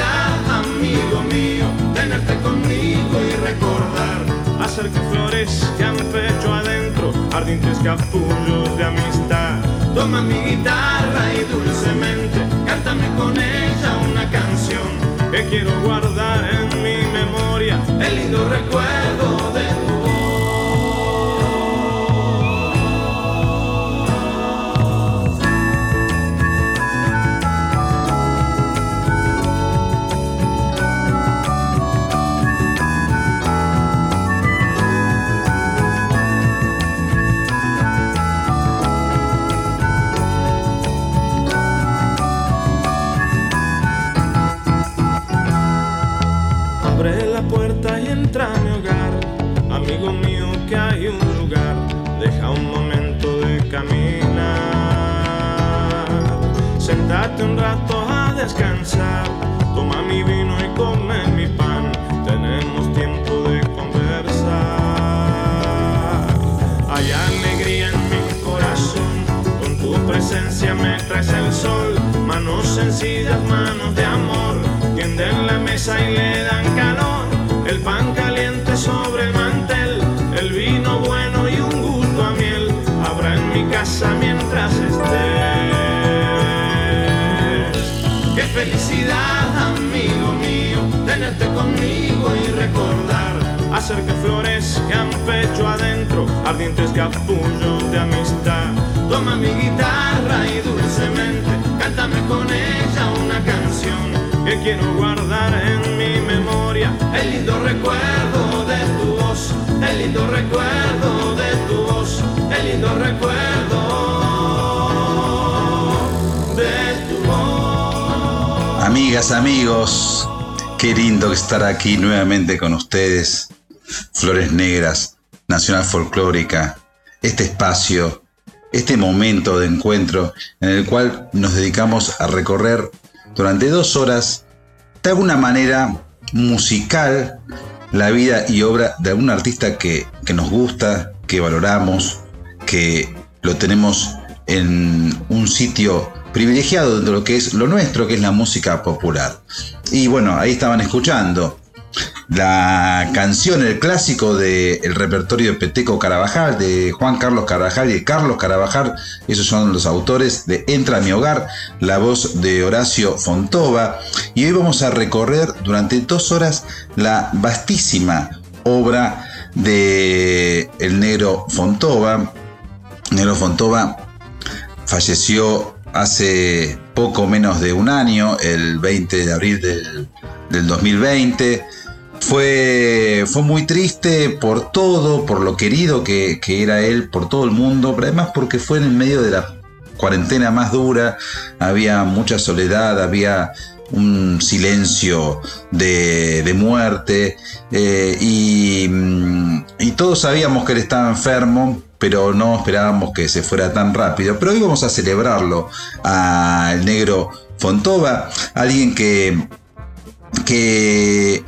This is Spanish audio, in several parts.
amigo mío, tenerte conmigo y recordar. Hacer que florezcan pecho adentro, ardientes capullos de amistad. Toma mi guitarra y dulcemente, cántame con ella una canción que quiero guardar en mi memoria, el lindo recuerdo caminar. Sentate un rato a descansar, toma mi vino y come mi pan. Tenemos tiempo de conversar. Hay alegría en mi corazón, con tu presencia me traes el sol. Manos sencillas, manos de amor, tienden la mesa y le dan calor. El pan caliente sobre el mantel. mi casa mientras estés. Qué felicidad, amigo mío, tenerte conmigo y recordar. Hacer que florezcan pecho adentro, ardientes capullos de amistad. Toma mi guitarra y dulcemente, cántame con ella una canción que quiero guardar en mi memoria. El lindo recuerdo de tu voz, el lindo recuerdo de tu voz amigos, qué lindo estar aquí nuevamente con ustedes. Flores Negras, Nacional Folclórica, este espacio, este momento de encuentro en el cual nos dedicamos a recorrer durante dos horas, de alguna manera musical, la vida y obra de algún artista que, que nos gusta, que valoramos, que lo tenemos en un sitio privilegiado de lo que es lo nuestro, que es la música popular. Y bueno, ahí estaban escuchando la canción, el clásico del repertorio de Peteco Carabajal, de Juan Carlos Carabajal y de Carlos Carabajal, esos son los autores de Entra a mi hogar, la voz de Horacio Fontova. Y hoy vamos a recorrer durante dos horas la vastísima obra de el negro Fontova. Negro Fontova falleció hace poco menos de un año, el 20 de abril del, 2020. Fue, fue, muy triste por todo, por lo querido que, era él, por todo el mundo, pero además porque fue en el medio de la cuarentena más dura, había mucha soledad, había un silencio de, muerte eh, y, y, todos sabíamos que él estaba enfermo, pero no esperábamos que se fuera tan rápido. Pero hoy vamos a celebrarlo al negro Fontova, alguien que, que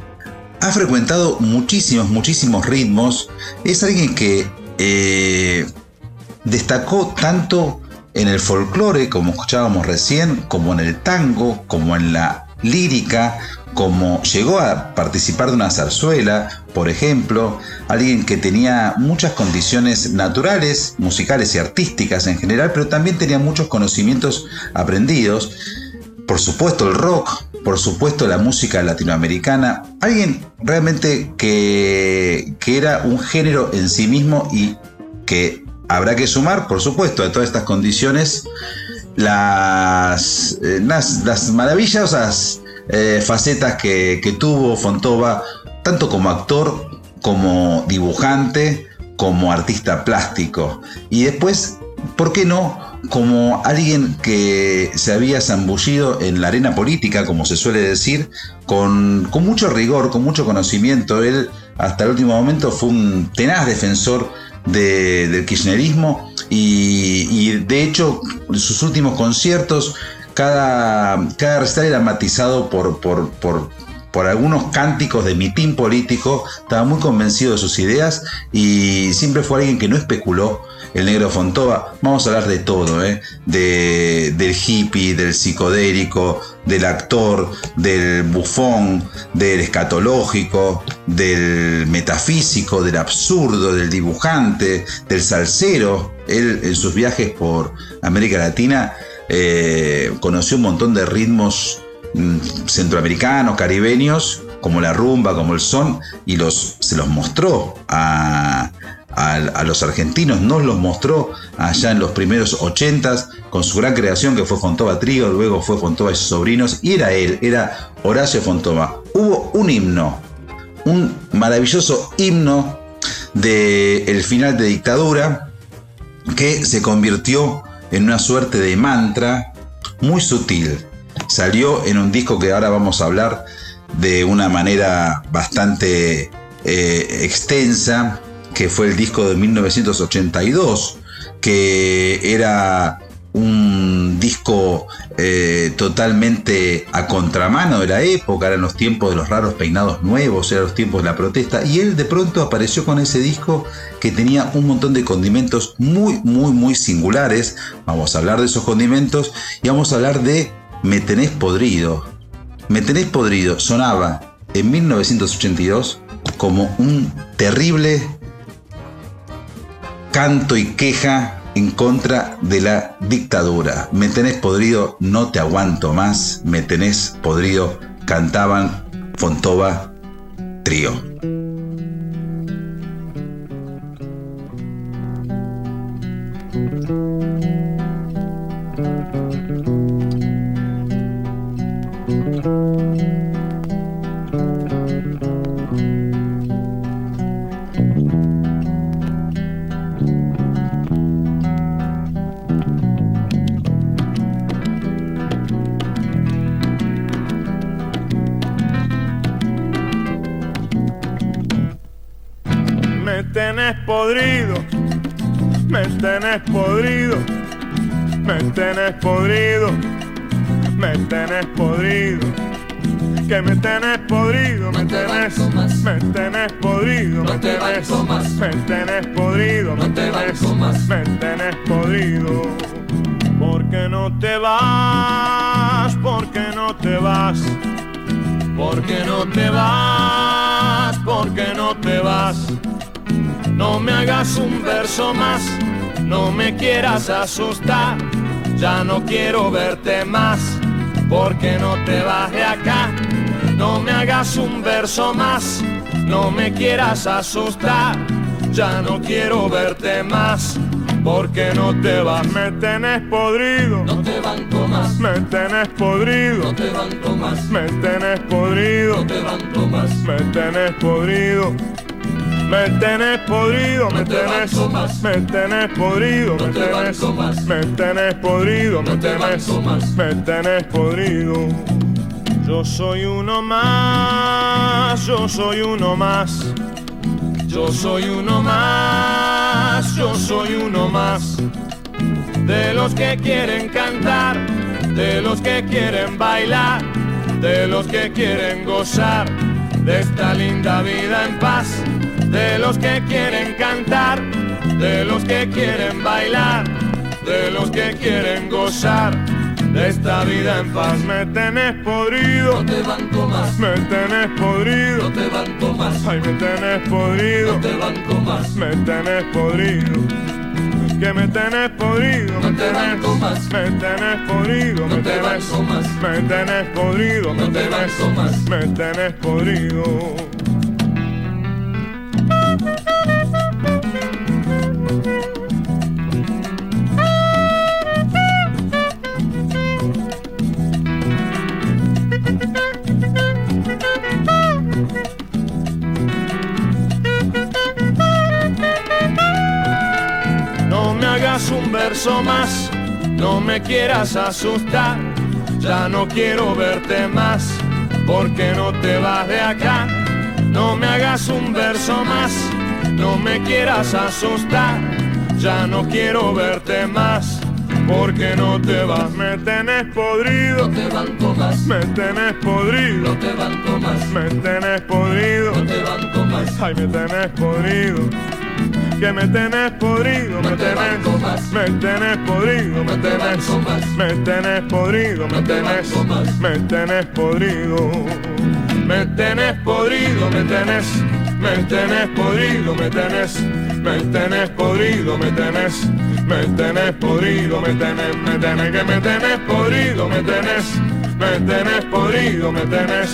ha frecuentado muchísimos, muchísimos ritmos. Es alguien que eh, destacó tanto en el folclore, como escuchábamos recién, como en el tango, como en la lírica, como llegó a participar de una zarzuela, por ejemplo, alguien que tenía muchas condiciones naturales, musicales y artísticas en general, pero también tenía muchos conocimientos aprendidos. Por supuesto el rock, por supuesto la música latinoamericana, alguien realmente que, que era un género en sí mismo y que habrá que sumar, por supuesto, a todas estas condiciones las, eh, las, maravillosas eh, facetas que, tuvo Fontova, tanto como actor, como dibujante, como artista plástico. Y después, ¿por qué no? Como alguien que se había zambullido en la arena política, como se suele decir, con, con mucho rigor, con mucho conocimiento. Él, hasta el último momento, fue un tenaz defensor del kirchnerismo y, de hecho sus últimos conciertos, cada, cada recital era matizado por, por, por, por algunos cánticos de mitín político, estaba muy convencido de sus ideas y siempre fue alguien que no especuló, el negro Fontova. Vamos a hablar de todo, ¿eh? de, del hippie, del psicodélico, del actor, del bufón, del escatológico, del metafísico, del absurdo, del dibujante, del salsero. Él en sus viajes por América Latina eh, conoció un montón de ritmos centroamericanos, caribeños, como la rumba, como el son, y los, se los mostró a, los argentinos, nos los mostró allá en los primeros ochentas con su gran creación que fue Fontova Trío, luego fue Fontova y sus sobrinos, y era él, era Horacio Fontova. Hubo un himno, un maravilloso himno del final de dictadura que se convirtió en una suerte de mantra muy sutil. Salió en un disco que ahora vamos a hablar de una manera bastante eh, extensa, que fue el disco de 1982, que era un disco eh, totalmente a contramano de la época, eran los tiempos de los raros peinados nuevos, eran los tiempos de la protesta, y él de pronto apareció con ese disco que tenía un montón de condimentos muy, muy, muy singulares. Vamos a hablar de esos condimentos y vamos a hablar de Me tenés podrido. Me tenés podrido sonaba en 1982 como un terrible canto y queja en contra de la dictadura. Me tenés podrido, no te aguanto más. Me tenés podrido, cantaban Fontova Trío. Tenés podrido, me tenés podrido. Que me tenés podrido, me tenés, me tenés podrido, me tenés, me tenés podrido, me tenés, me tenés podrido. Porque no te vas, porque no te vas, porque no te vas, porque no te vas. No me hagas un verso más, no me quieras asustar, ya no quiero verte más, porque no te vas de acá. No me hagas un verso más, no me quieras asustar, ya no quiero verte más. Porque no te vas, me tenés podrido, no te banco más, me tenés podrido, no te banco más, me tenés podrido, no te banco más, me tenés podrido. Me tenés podrido, me tenés, me tenés podrido, me tenés, me tenés podrido, me tenés, me tenés podrido. Yo soy uno más, yo soy uno más. Yo soy uno más, yo soy uno más. De los que quieren cantar, de los que quieren bailar, de los que quieren gozar de esta linda vida en paz de los que quieren cantar, de los que quieren bailar, de los que quieren gozar de esta vida en paz. Me tenés podrido, no te banco más, me tenés podrido, no te banco más, ay me tenés podrido, no te banco más, me tenés podrido. Que me tenés podrido, me No te banco más. me tenés podrido, No me te banco más. me tenés podrido, me No te banco más. me tenés podrido. Más, no me quieras asustar, ya no quiero verte más, porque no te vas de acá. No me hagas un verso más, no me quieras asustar, ya no quiero verte más, porque no te vas. Me tenés podrido, no te banco más, me tenés podrido, no te banco más, me tenés podrido. no te banco más, Ay, me tenés podrido. Que me tenés podrido, me tenés, me tenés podrido, me tenés, me tenés podrido, me tenés, me tenés podrido, me tenés podrido, me tenés, me tenés podrido, me tenés, me tenés podrido, me tenés, me tenés podrido, me tenés, me tenés, que me tenés podrido, me tenés, me tenés podrido, me tenés,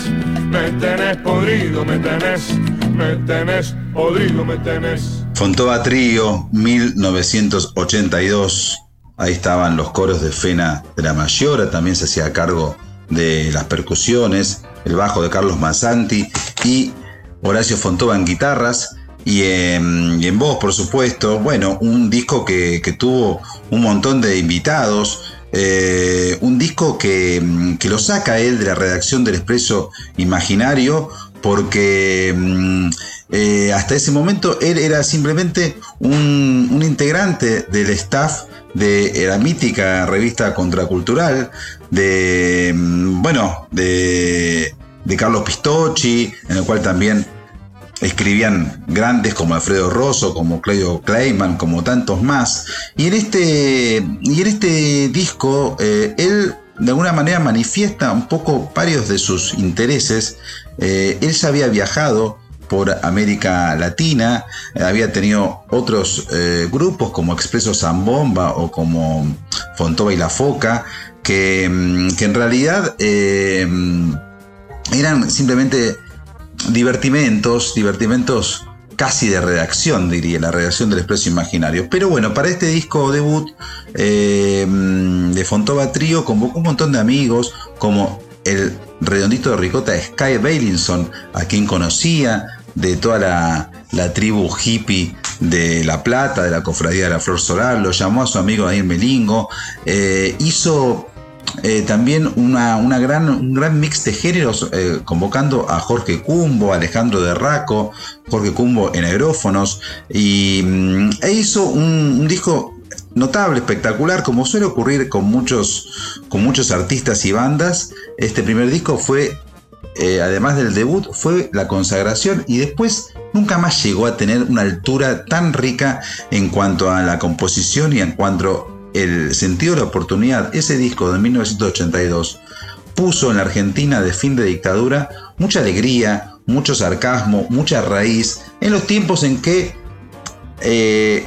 me tenés podrido, me tenés, me tenés podrido, me tenés. Fontova Trío, 1982. Ahí estaban los coros de Fena de la Mayora, también se hacía cargo de las percusiones, el bajo de Carlos Massanti y Horacio Fontova en guitarras y en, voz, por supuesto. Bueno, un disco que, tuvo un montón de invitados. eh, un disco que, mm, que lo saca él de la redacción del Expreso Imaginario porque mm, eh, hasta ese momento él era simplemente un, integrante del staff de la mítica revista Contracultural, de, mm, bueno, de, de Carlos Pistocchi, en el cual también escribían grandes como Alfredo Rosso, como Claudio Kleiman, como tantos más. Y en este, y en este disco, eh, él de alguna manera manifiesta un poco varios de sus intereses. Eh, él ya había viajado por América Latina, eh, había tenido otros grupos como Expreso Zambomba o como Fontova y la Foca, que, mm, que en realidad eh, eran simplemente divertimentos, divertimentos casi de redacción, diría, la redacción del Expreso Imaginario. Pero bueno, para este disco debut eh, de Fontova Trío convocó un montón de amigos, como el redondito de ricota Sky Bailinson, a quien conocía de toda la, la tribu hippie de La Plata, de la Cofradía de la Flor Solar, lo llamó a su amigo Daniel Melingo, eh, hizo eh, también una, una gran, un gran mix de géneros, eh, convocando a Jorge Cumbo, Alejandro de Raco, Jorge Cumbo en aerófonos, y mm, e hizo un, disco notable, espectacular, como suele ocurrir con muchos, con muchos artistas y bandas. Este primer disco fue, eh, además del debut, fue la consagración y después nunca más llegó a tener una altura tan rica en cuanto a la composición y en cuanto el sentido de la oportunidad, ese disco de 1982 puso en la Argentina de fin de dictadura mucha alegría, mucho sarcasmo, mucha raíz, en los tiempos en que eh,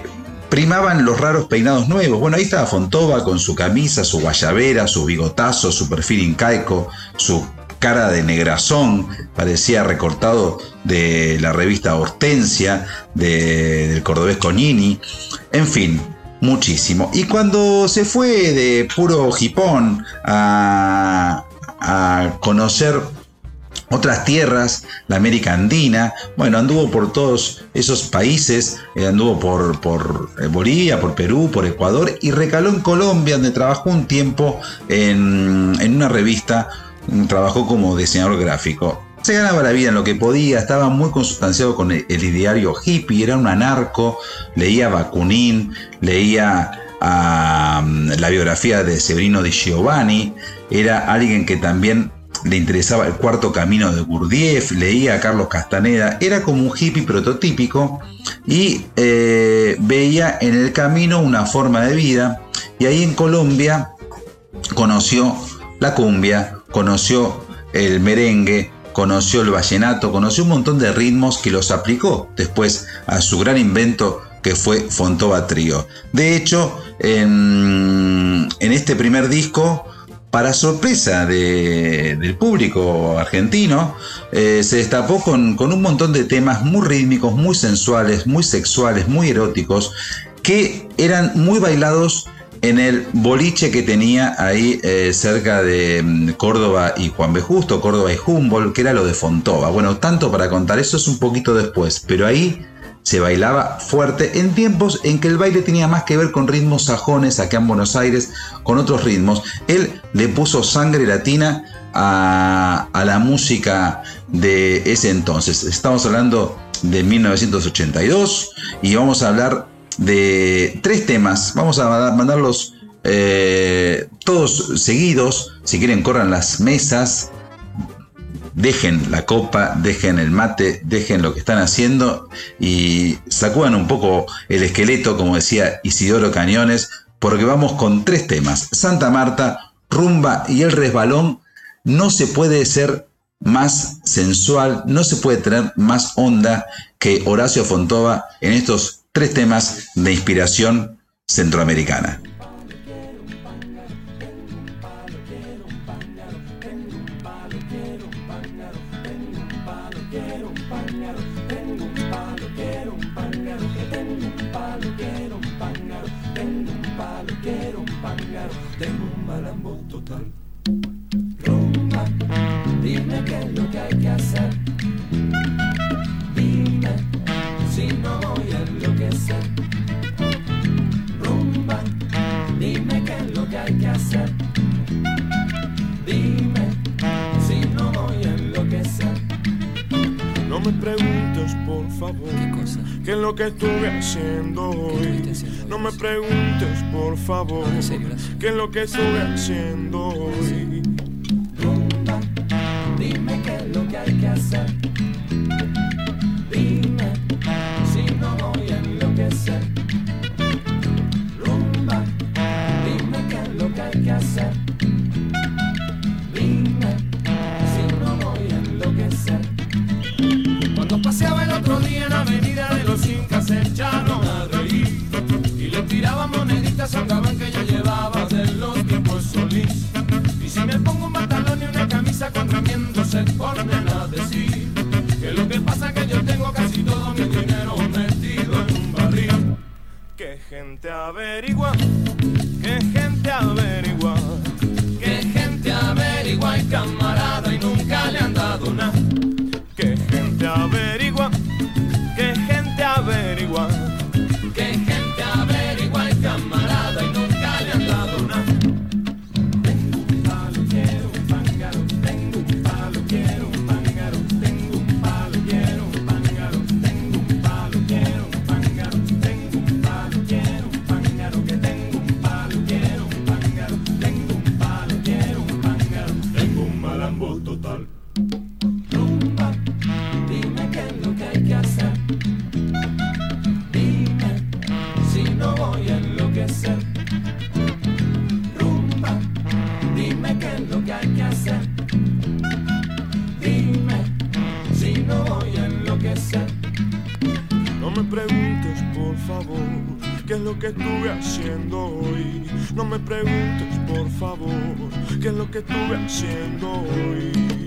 primaban los raros peinados nuevos. Bueno, ahí estaba Fontova con su camisa, su guayabera, su bigotazo, su perfil incaico, su cara de negrazón, parecía recortado de la revista Hortensia, de- del cordobés Cognini, en fin, muchísimo. Y cuando se fue de puro hipón a, a conocer otras tierras, la América Andina, bueno, anduvo por todos esos países, eh, anduvo por, por eh, Bolivia, por Perú, por Ecuador y recaló en Colombia, donde trabajó un tiempo en, en una revista, trabajó como diseñador gráfico. Se ganaba la vida en lo que podía, estaba muy consustanciado con el, el ideario hippie, era un anarco, leía Bakunin, leía mm, la biografía de Severino di Giovanni, era alguien que también le interesaba el cuarto camino de Gurdjieff, leía a Carlos Castaneda, era como un hippie prototípico y eh, veía en el camino una forma de vida. Y ahí en Colombia conoció la cumbia, conoció el merengue, conoció el vallenato, conoció un montón de ritmos que los aplicó después a su gran invento que fue Fontova Trío. De hecho, en, este primer disco, para sorpresa del público argentino, eh, se destapó con, con, un montón de temas muy rítmicos, muy sensuales, muy sexuales, muy eróticos, que eran muy bailados en el boliche que tenía ahí eh, cerca de mm, Córdoba y Juan B. Justo, Córdoba y Humboldt, que era lo de Fontova. Bueno, tanto para contar, eso es un poquito después, pero ahí se bailaba fuerte en tiempos en que el baile tenía más que ver con ritmos sajones acá en Buenos Aires, con otros ritmos. Él le puso sangre latina a, a la música de ese entonces. Estamos hablando de 1982 y vamos a hablar de tres temas. Vamos a mandarlos eh, todos seguidos. Si quieren, corran las mesas. Dejen la copa, dejen el mate, dejen lo que están haciendo y sacudan un poco el esqueleto, como decía Isidoro Cañones, porque vamos con tres temas. Santa Marta, Rumba y el resbalón. No se puede ser más sensual, no se puede tener más onda que Horacio Fontova en estos tres temas de inspiración centroamericana. Me preguntes, por favor, ¿Qué cosa? qué es lo que estuve haciendo hoy. haciendo? No me preguntes, por favor, serio, qué es lo que estuve haciendo hoy. Rumba, dime qué es lo que hay que hacer. Echaron a reír y le tiraban moneditas al gabán que yo llevaba de los tiempos solís. Y si me pongo un pantalón y una camisa con remiendo se ponen a decir que lo que pasa es que yo tengo casi todo mi dinero metido en un barril. Que gente averigua, que estuve haciendo hoy. No me preguntes, por favor, qué es lo que estuve haciendo hoy.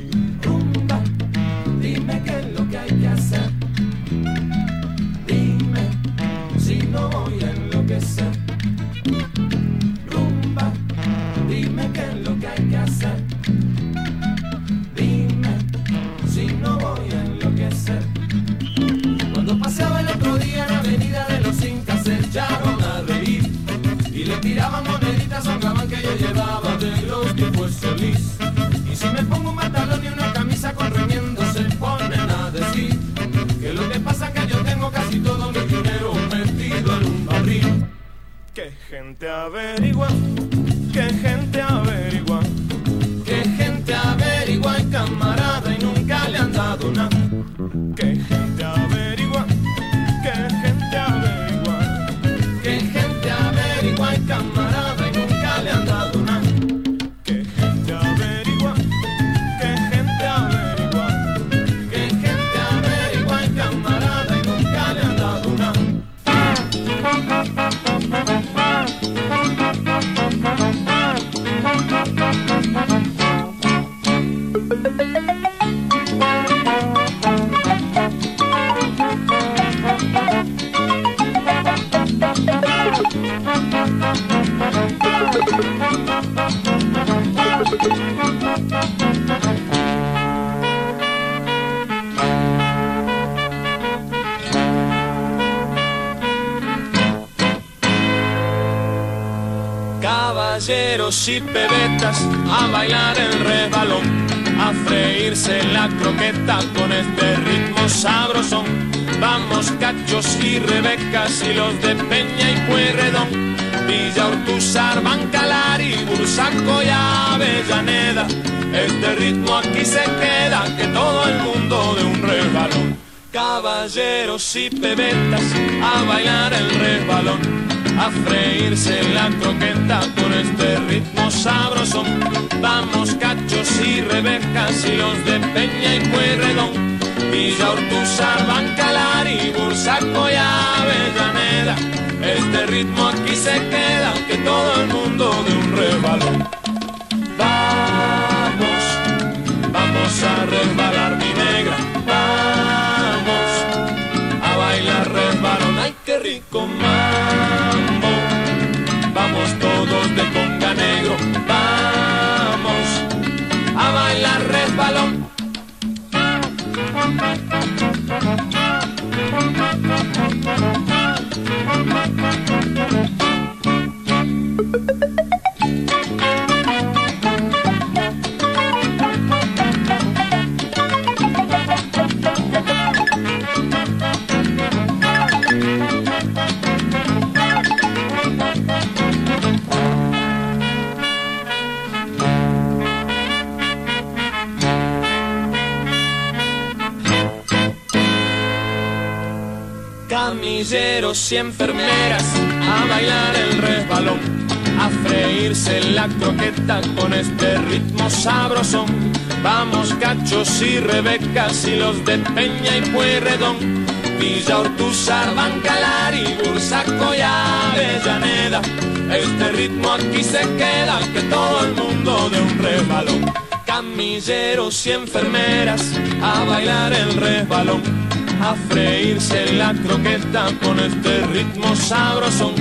Y pebetas a bailar el resbalón, a freírse la croqueta con este ritmo sabrosón. Vamos cachos y rebecas y los de Peña y Pueyrredón, Villa Ortuzar, Bancalar y Bursaco y Avellaneda. Este ritmo aquí se queda, que todo el mundo de un resbalón. Caballeros y pebetas a bailar el resbalón, a freírse la croqueta con este ritmo sabroso. Vamos cachos y rebecas y los de Peña y Pueyrredón, Villa Ortuzar, Bancalar y Bursaco y Avellaneda. Este ritmo aquí se queda, que todo el mundo de un resbalón. Vamos, vamos a resbalar mi negra, camilleros y enfermeras a bailar el resbalón, a freírse la croqueta con este ritmo sabrosón. Vamos cachos y rebecas y los de Peña y Pueyrredón, Villa Ortuzar, Bancalar y Bursaco y Avellaneda. Este ritmo aquí se queda, que todo el mundo de un resbalón. Camilleros y enfermeras a bailar el resbalón a freírse la croqueta con este ritmo sabrosón.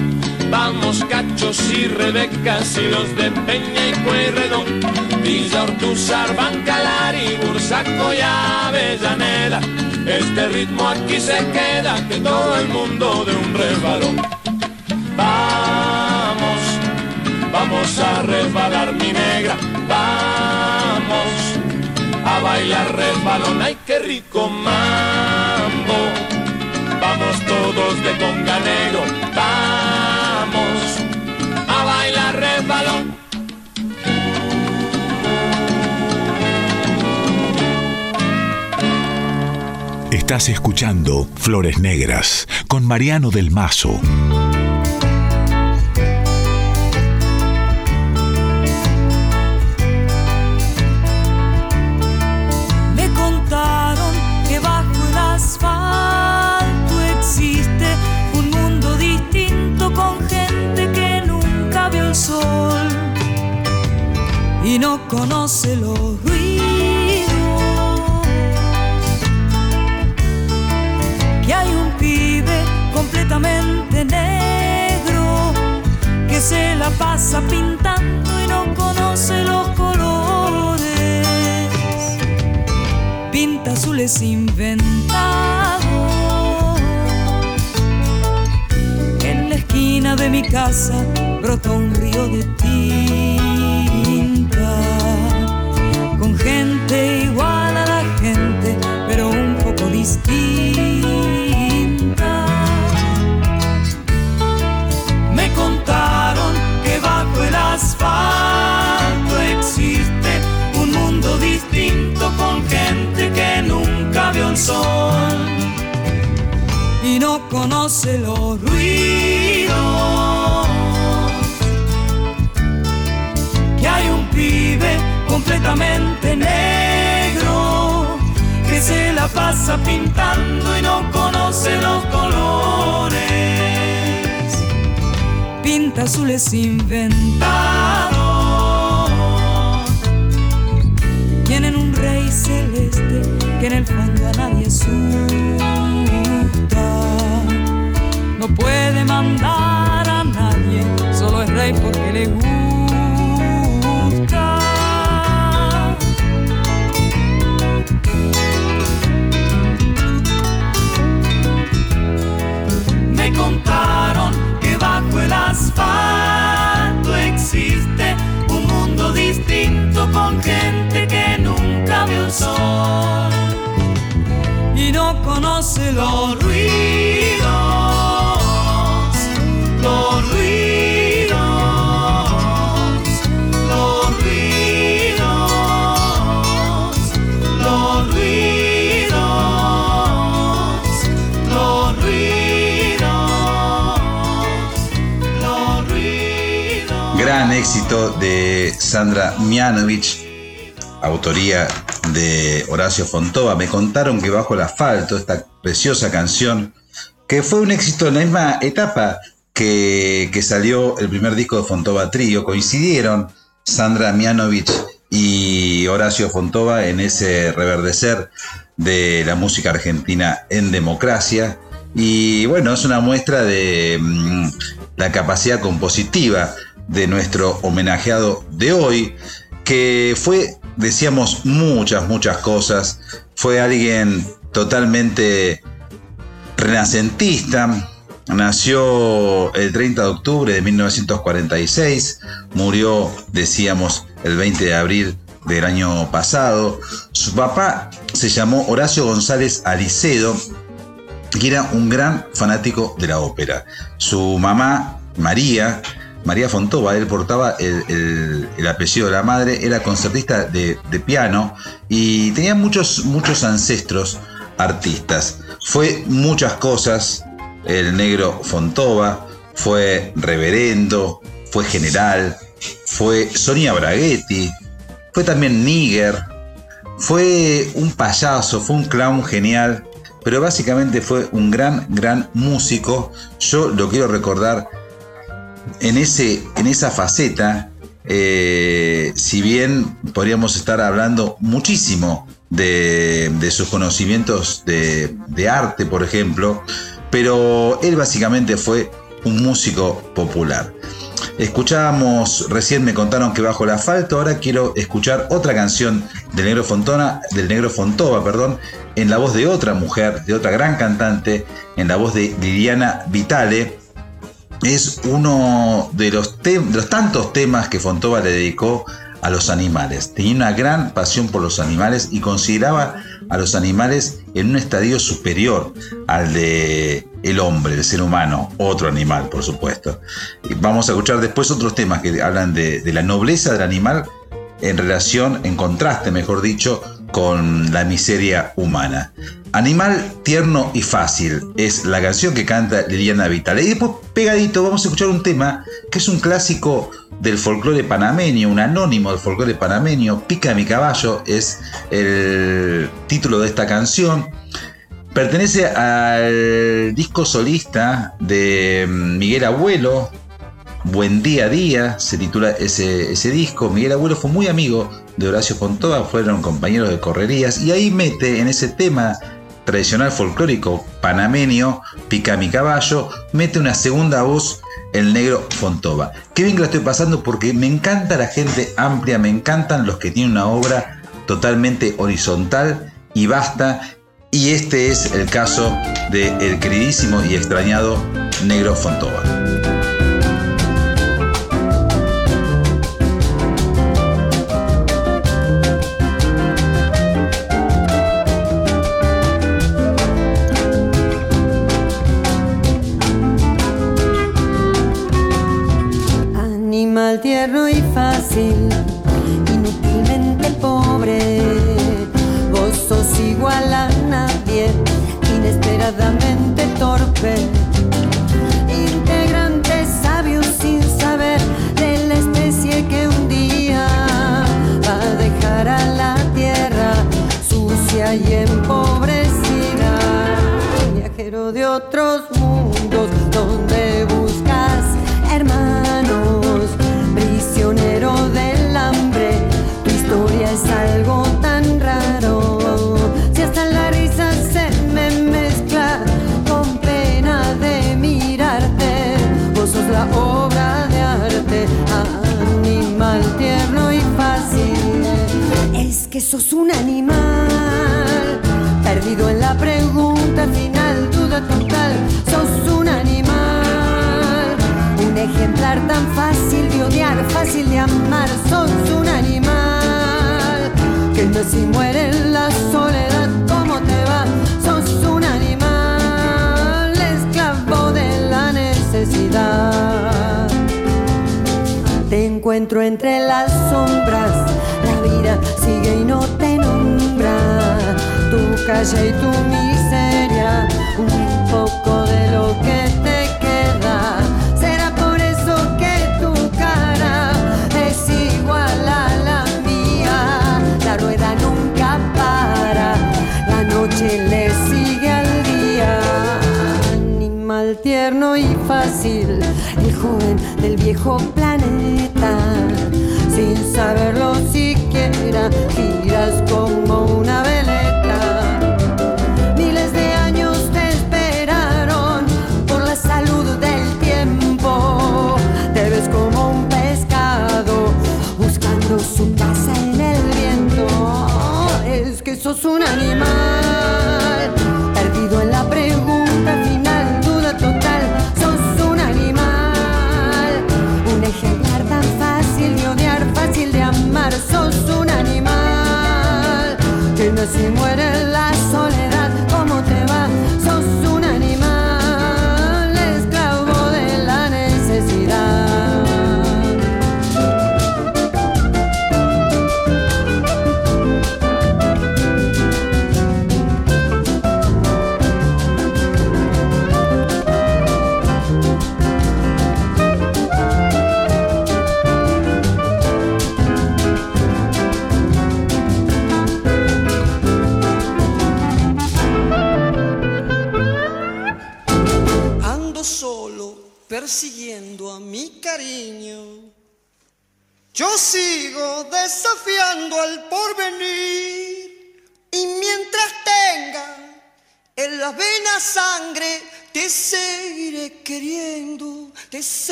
Vamos cachos y rebecas y los de Peña y Pueyrredón, Villa Ortuzar, Bancalar y Bursaco y Avellaneda. Este ritmo aquí se queda, que todo el mundo de un resbalón. Vamos, vamos a resbalar mi negra, vamos a bailar resbalón, ay qué rico mambo. Todos de conga negro, vamos a bailar resbalón. Estás escuchando Flores Negras con Mariano del Mazo. Pasa pintando y no conoce los colores pinta azules inventados. En la esquina de mi casa brotó un río de tinta, con gente y no conoce los ruidos. Que hay un pibe completamente negro que se la pasa pintando y no conoce los colores pinta azules inventados. Tienen un rey celeste que en el fondo a nadie asusta. No puede mandar a nadie, solo es rey porque le gusta. Me contaron que bajo el asfalto existe un mundo distinto con gente que nunca vio el sol no conoce los ruidos, los ruidos, los ruidos, los ruidos, los ruidos, los ruidos. Gran éxito de Sandra Mianovich, autoría de Horacio Fontova. Me contaron que Bajo el Asfalto, esta preciosa canción, que fue un éxito en la misma etapa que, que salió el primer disco de Fontova Trío, coincidieron Sandra Mianovich y Horacio Fontova en ese reverdecer de la música argentina en democracia. Y bueno, es una muestra de mm, la capacidad compositiva de nuestro homenajeado de hoy, que fue, decíamos, muchas, muchas cosas. Fue alguien totalmente renacentista. Nació el 30 de octubre de 1946, murió, decíamos, el 20 de abril del año pasado. Su papá se llamó Horacio González Alicedo, que era un gran fanático de la ópera. Su mamá, María, María Fontova, él portaba el, el- el apellido de la madre, era concertista de, de piano y tenía muchos, muchos ancestros artistas. Fue muchas cosas, el negro Fontova, fue reverendo, fue general, fue Sonia Braghetti, fue también Níger, fue un payaso, fue un clown genial, pero básicamente fue un gran, gran músico. Yo lo quiero recordar en, ese, en esa faceta, eh, si bien podríamos estar hablando muchísimo de, sus conocimientos de, de arte, por ejemplo, pero él básicamente fue un músico popular. Escuchábamos, recién me contaron que bajo el asfalto, ahora quiero escuchar otra canción del Negro Fontona, del Negro Fontova, perdón, en la voz de otra mujer, de otra gran cantante, en la voz de Liliana Vitale. Es uno de los, de los tantos temas que Fontova le dedicó a los animales. Tenía una gran pasión por los animales y consideraba a los animales en un estadio superior al de el hombre, el ser humano, otro animal, por supuesto. Vamos a escuchar después otros temas que hablan de, de la nobleza del animal en relación, en contraste, mejor dicho, con la miseria humana. Animal tierno y fácil es la canción que canta Liliana Vitale. Y después, pegadito, vamos a escuchar un tema que es un clásico del folclore panameño, un anónimo del folclore panameño. Pica mi caballo es el título de esta canción. Pertenece al disco solista de Miguel Abuelo, Buen Día a Día, se titula ese, ese disco. Miguel Abuelo fue muy amigo de Horacio Fontova, fueron compañeros de correrías y ahí mete en ese tema tradicional folclórico panameño, Pica mi caballo, mete una segunda voz el negro Fontova. Qué bien que la estoy pasando porque me encanta la gente amplia, me encantan los que tienen una obra totalmente horizontal y vasta. Y este es el caso del queridísimo y extrañado negro Fontova. Y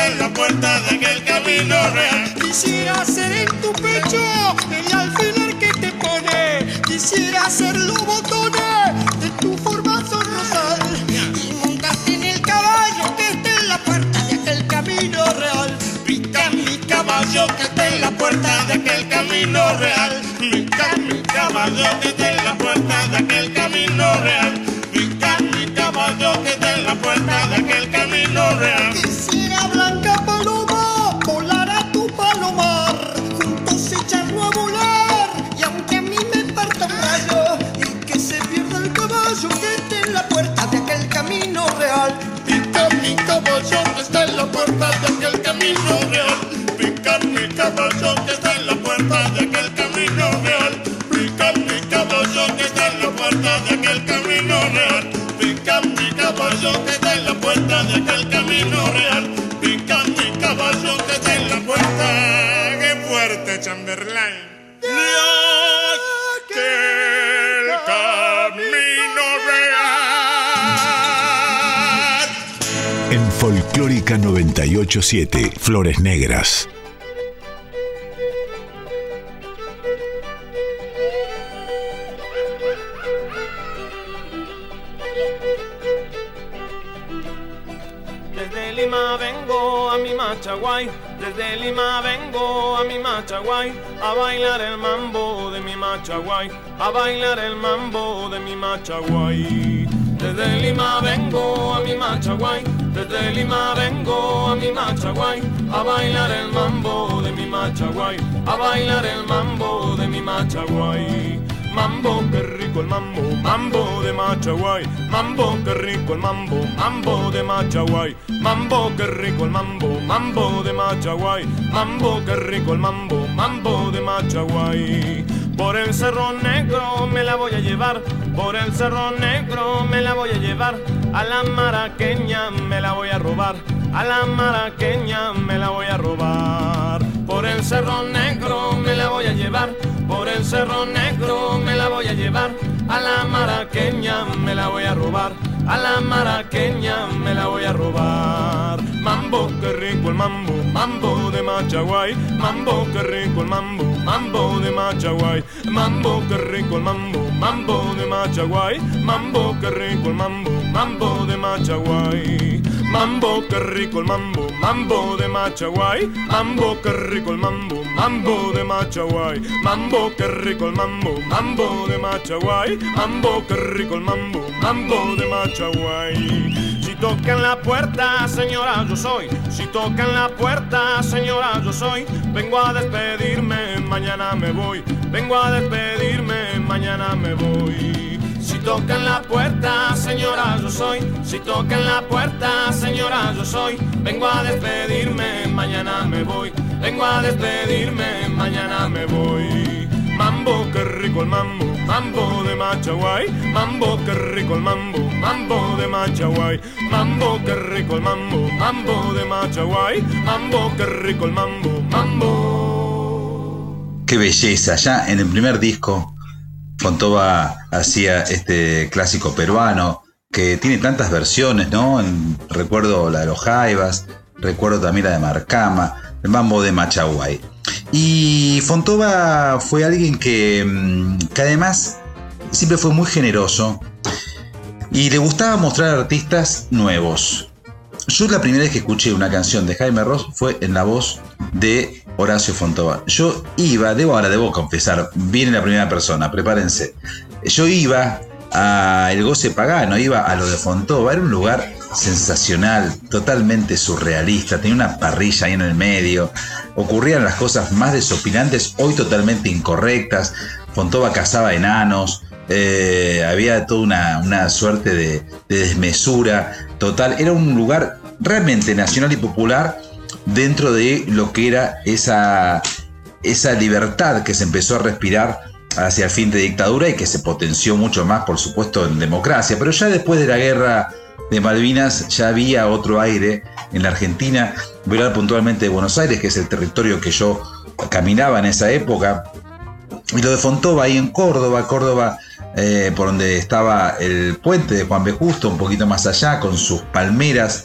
abierta la puerta de aquel camino real. Quisiera ser en tu pecho el alfiler que te pone. Quisiera ser los botones de tu formato rosal. Y montarte en el caballo que está en la puerta de aquel camino real. Pita mi caballo que está en la puerta de aquel camino real. Pita mi caballo que está en la puerta de aquel camino real. Pita mi caballo que está en la puerta de aquel caballo que está en la puerta de aquel camino real. Pica mi caballo que está en la puerta. ¡Qué fuerte, Chamberlain! Camino real. En Folclórica 987, Flores Negras. bailar el mambo de mi machaguay, a bailar el mambo de mi machaguay. Desde Lima vengo a mi machaguay, desde Lima vengo a mi machaguay, a bailar el mambo de mi machaguay, a bailar el mambo de mi machaguay. Mambo, qué rico el mambo, mambo de machaguay, mambo, qué rico el mambo, mambo de machaguay, mambo, qué rico el mambo mambo de Machaguay, mambo que rico el mambo, mambo de Machaguay. Por el cerro negro me la voy a llevar, por el cerro negro me la voy a llevar, a la maraqueña me la voy a robar, a la maraqueña me la voy a robar. Por el cerro negro me la voy a llevar, por el cerro negro me la voy a llevar, a la maraqueña me la voy a robar a la maraqueña me la voy a robar. Mambo, qué rico el mambo, mambo de Machaguay, mambo, qué rico el mambo, mambo de Machaguay, mambo, qué rico el mambo, mambo de Machaguay, mambo, qué rico el mambo, mambo de Machaguay. Mambo, qué rico el mambo, mambo de Machaguay, mambo, qué rico el mambo, mambo de Machaguay, mambo, qué rico el mambo, mambo de Machaguay, mambo, qué rico el mambo, mambo de Machaguay. Si tocan la puerta, señora, yo soy. Si tocan la puerta, señora, yo soy. Vengo a despedirme, mañana me voy. Vengo a despedirme, mañana me voy. Si tocan la puerta, señora, yo soy. Si tocan la puerta, señora, yo soy. Vengo a despedirme, mañana me voy. Vengo a despedirme, mañana me voy. Mambo, qué rico el mambo, mambo de Machaguay. Mambo, qué rico el mambo, mambo de Machaguay. Mambo, qué rico el mambo, mambo de Machaguay. Mambo, qué rico el mambo, mambo. Qué belleza, ya en el primer disco Fontova hacía este clásico peruano que tiene tantas versiones, ¿no? Recuerdo la de los Jaivas, recuerdo también la de Marcama, el mambo de Machaguay. Y Fontova fue alguien que, mm, que además siempre fue muy generoso y le gustaba mostrar artistas nuevos. Yo la primera vez que escuché una canción de Jaime Ross fue en la voz de Horacio Fontova. Yo iba, debo ahora debo confesar, viene la primera persona, prepárense. Yo iba a El Goce Pagano, iba a lo de Fontova, era un lugar sensacional, totalmente surrealista, tenía una parrilla ahí en el medio, ocurrían las cosas más desopilantes, hoy totalmente incorrectas, Fontova cazaba enanos, eh, había toda una, una suerte de desmesura total, era un lugar realmente nacional y popular dentro de lo que era esa, esa libertad que se empezó a respirar hacia el fin de dictadura y que se potenció mucho más, por supuesto, en democracia. Pero ya después de la guerra de Malvinas ya había otro aire en la Argentina. Voy a hablar puntualmente de Buenos Aires, que es el territorio que yo caminaba en esa época. Y lo de Fontova ahí en Córdoba, Córdoba, eh, por donde estaba el puente de Juan B. Justo, un poquito más allá, con sus palmeras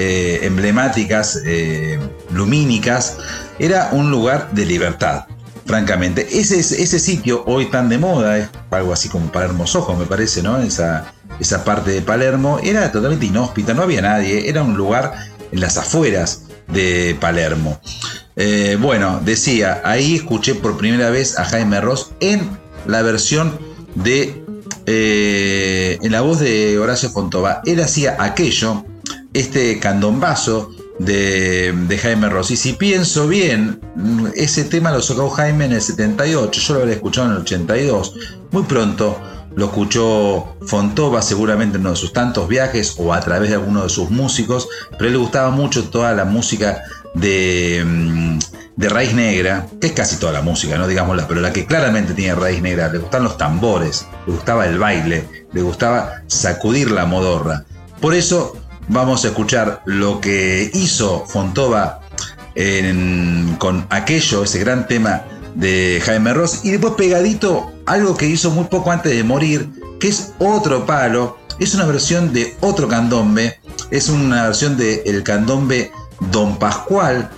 eh, emblemáticas, eh, lumínicas, era un lugar de libertad, francamente. Ese, ese sitio hoy tan de moda, es algo así como Palermo Sojo, me parece, ¿no? Esa, esa parte de Palermo, era totalmente inhóspita, no había nadie, era un lugar en las afueras de Palermo. Eh, bueno, decía, ahí escuché por primera vez a Jaime Ross en la versión de. en la voz de Horacio Fontova. Él hacía aquello, este candombazo de, de Jaime Ross. Y si pienso bien, ese tema lo sacó Jaime en el 78, yo lo habría escuchado en el 82. Muy pronto lo escuchó Fontova seguramente en uno de sus tantos viajes o a través de alguno de sus músicos, pero él le gustaba mucho toda la música de, mm, de raíz negra, que es casi toda la música, no digámosla, pero la que claramente tiene raíz negra, le gustan los tambores, le gustaba el baile, le gustaba sacudir la modorra. Por eso vamos a escuchar lo que hizo Fontova con aquello, ese gran tema de Jaime Ross, y después pegadito algo que hizo muy poco antes de morir, que es otro palo, es una versión de otro candombe, es una versión de el candombe Don Pascual,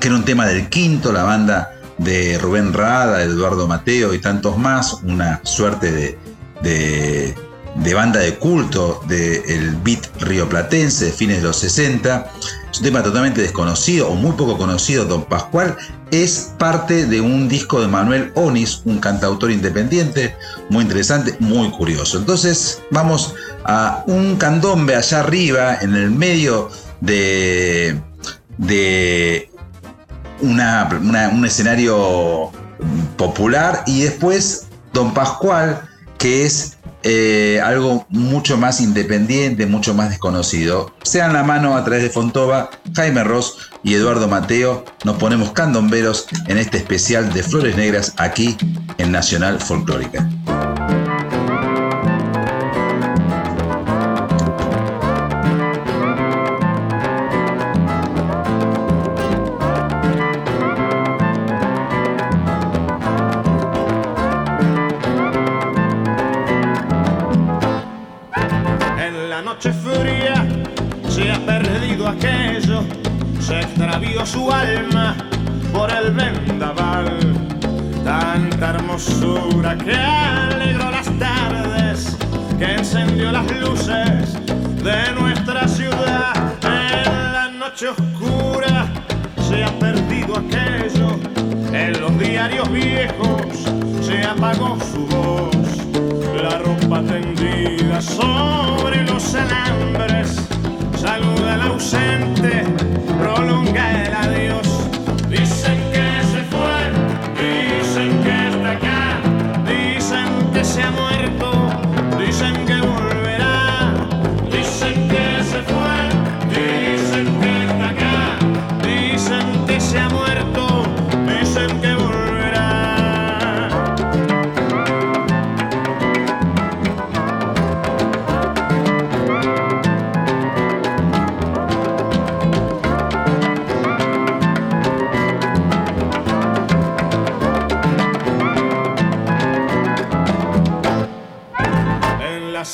que era un tema del quinto, la banda de Rubén Rada, Eduardo Mateo y tantos más, una suerte de, de, de banda de culto del beat rioplatense de fines de los 60. Es un tema totalmente desconocido o muy poco conocido, Don Pascual. Es parte de un disco de Manuel Onis, un cantautor independiente, muy interesante, muy curioso. Entonces vamos a un candombe allá arriba, en el medio de, de una- un escenario popular y después Don Pascual, que es eh, algo mucho más independiente, mucho más desconocido. Sean la mano a través de Fontova, Jaime Ross y Eduardo Mateo. Nos ponemos candomberos en este especial de Flores Negras aquí en Nacional Folclórica. Su alma por el vendaval. Tanta hermosura que alegró las tardes, que encendió las luces de nuestra ciudad. En la noche oscura se ha perdido aquello, en los diarios viejos se apagó su voz. La ropa tendida sobre los alambres saluda al ausente, prolonga el adiós.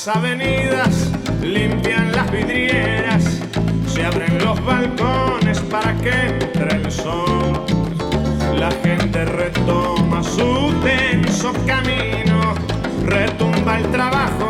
Avenidas limpian las vidrieras, se abren los balcones para que entre el sol. La gente retoma su tenso camino, retumba el trabajo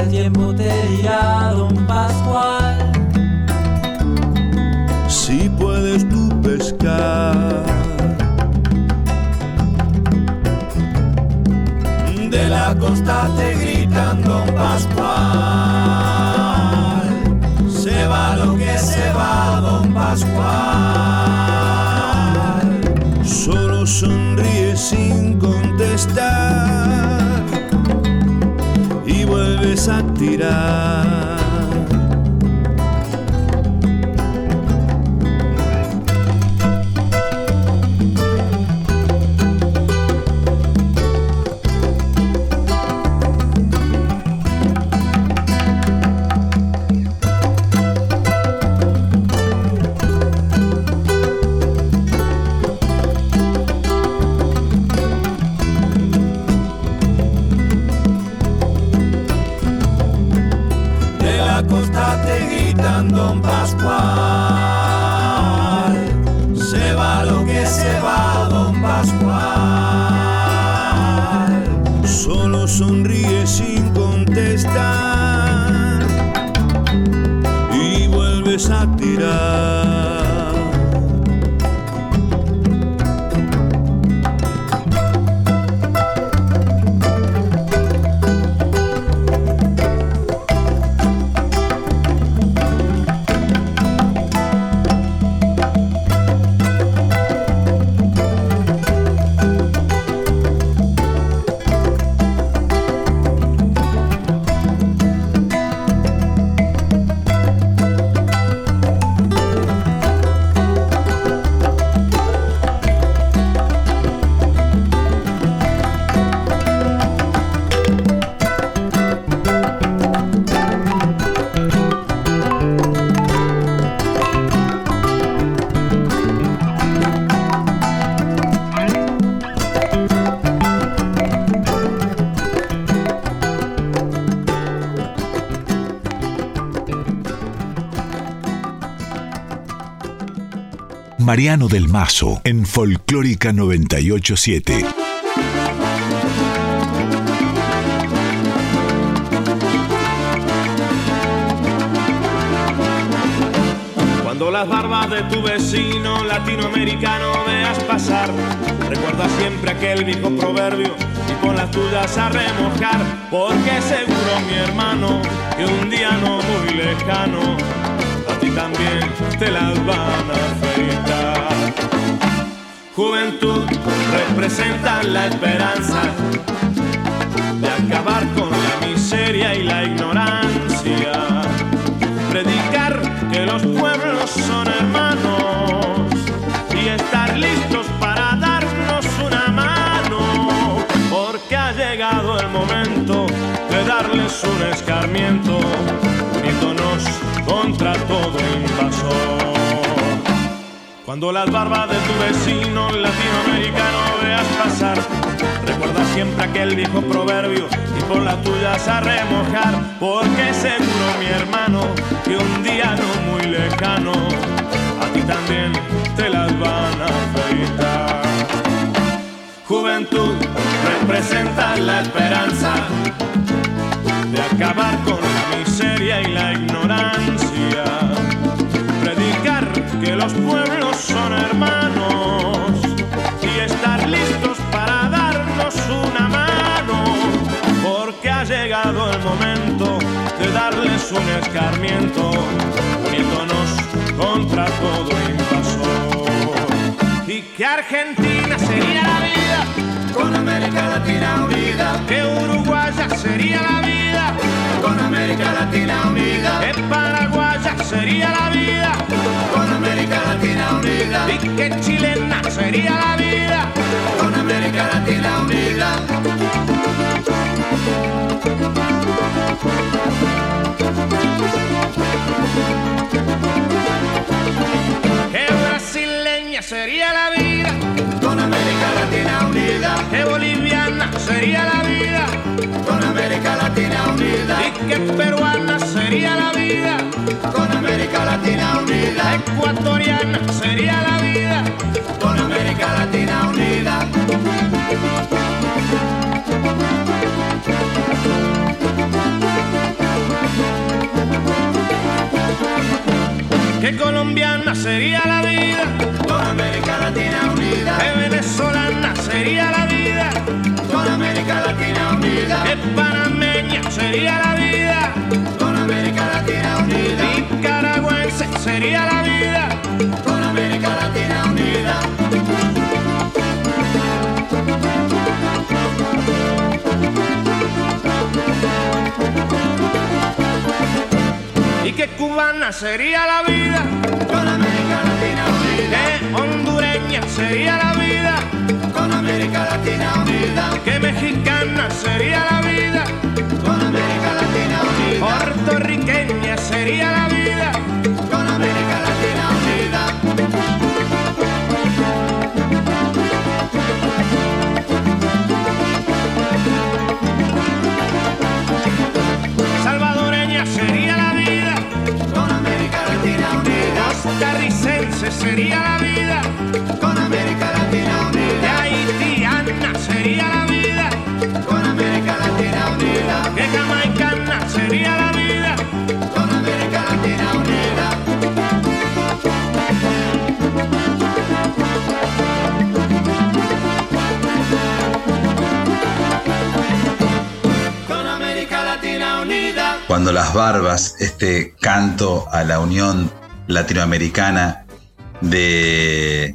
el tiempo te dirá, don Pascual. Si puedes tú pescar De la costa te gritan Don Pascual. Se va lo que se va, Don Pascual. solo sonríe sin contestar tirar. Mariano del Mazo en Folclórica 987. Cuando las barbas de tu vecino latinoamericano veas pasar, recuerda siempre aquel viejo proverbio y pon las tuyas a remojar, porque seguro mi hermano que un día no muy lejano a ti también te las van a afeitar. Juventud representa la esperanza de acabar con la miseria y la ignorancia. Predicar que los pueblos son hermanos y estar listos para darnos una mano, porque ha llegado el momento de darles un escarmiento, uniéndonos contra todo invasor. Cuando las barbas de tu vecino latinoamericano veas pasar, recuerda siempre aquel viejo proverbio y pon las tuyas a remojar, porque seguro mi hermano que un día no muy lejano a ti también te las van a afeitar. Juventud representa la esperanza de acabar con la miseria y la ignorancia predicar que los pueblos son hermanos. Y estar listos para darnos una mano, porque ha llegado el momento de darles un escarmiento, uniéndonos contra todo invasor. Y que Argentina sería la vida con América Latina unida, que Uruguaya sería la vida con América Latina unida, que Paraguaya sería la vida América Latina unida, y que chilena sería la vida. Con América Latina unida. Que brasileña sería la vida sería la vida con América Latina unida, y que peruana sería la vida con América Latina unida, ecuatoriana sería la vida con América Latina unida. Que colombiana sería la vida con América Latina unida. Que venezolana sería la vida con América Latina unida. Que panameña sería la vida con América Latina unida. Nicaragüense sería la vida con América Latina unida. Que cubana sería la vida con América Latina unida. Que hondureña sería la vida con América Latina unida. Que mexicana sería la vida con América Latina unida. Puertorriqueña sería la vida sería la vida con América Latina unida. Que haitiana sería la vida con América Latina unida. Que jamaicana sería la vida con América Latina unida. Con América Latina unida. Cuando las barbas, este canto a la unión latinoamericana de,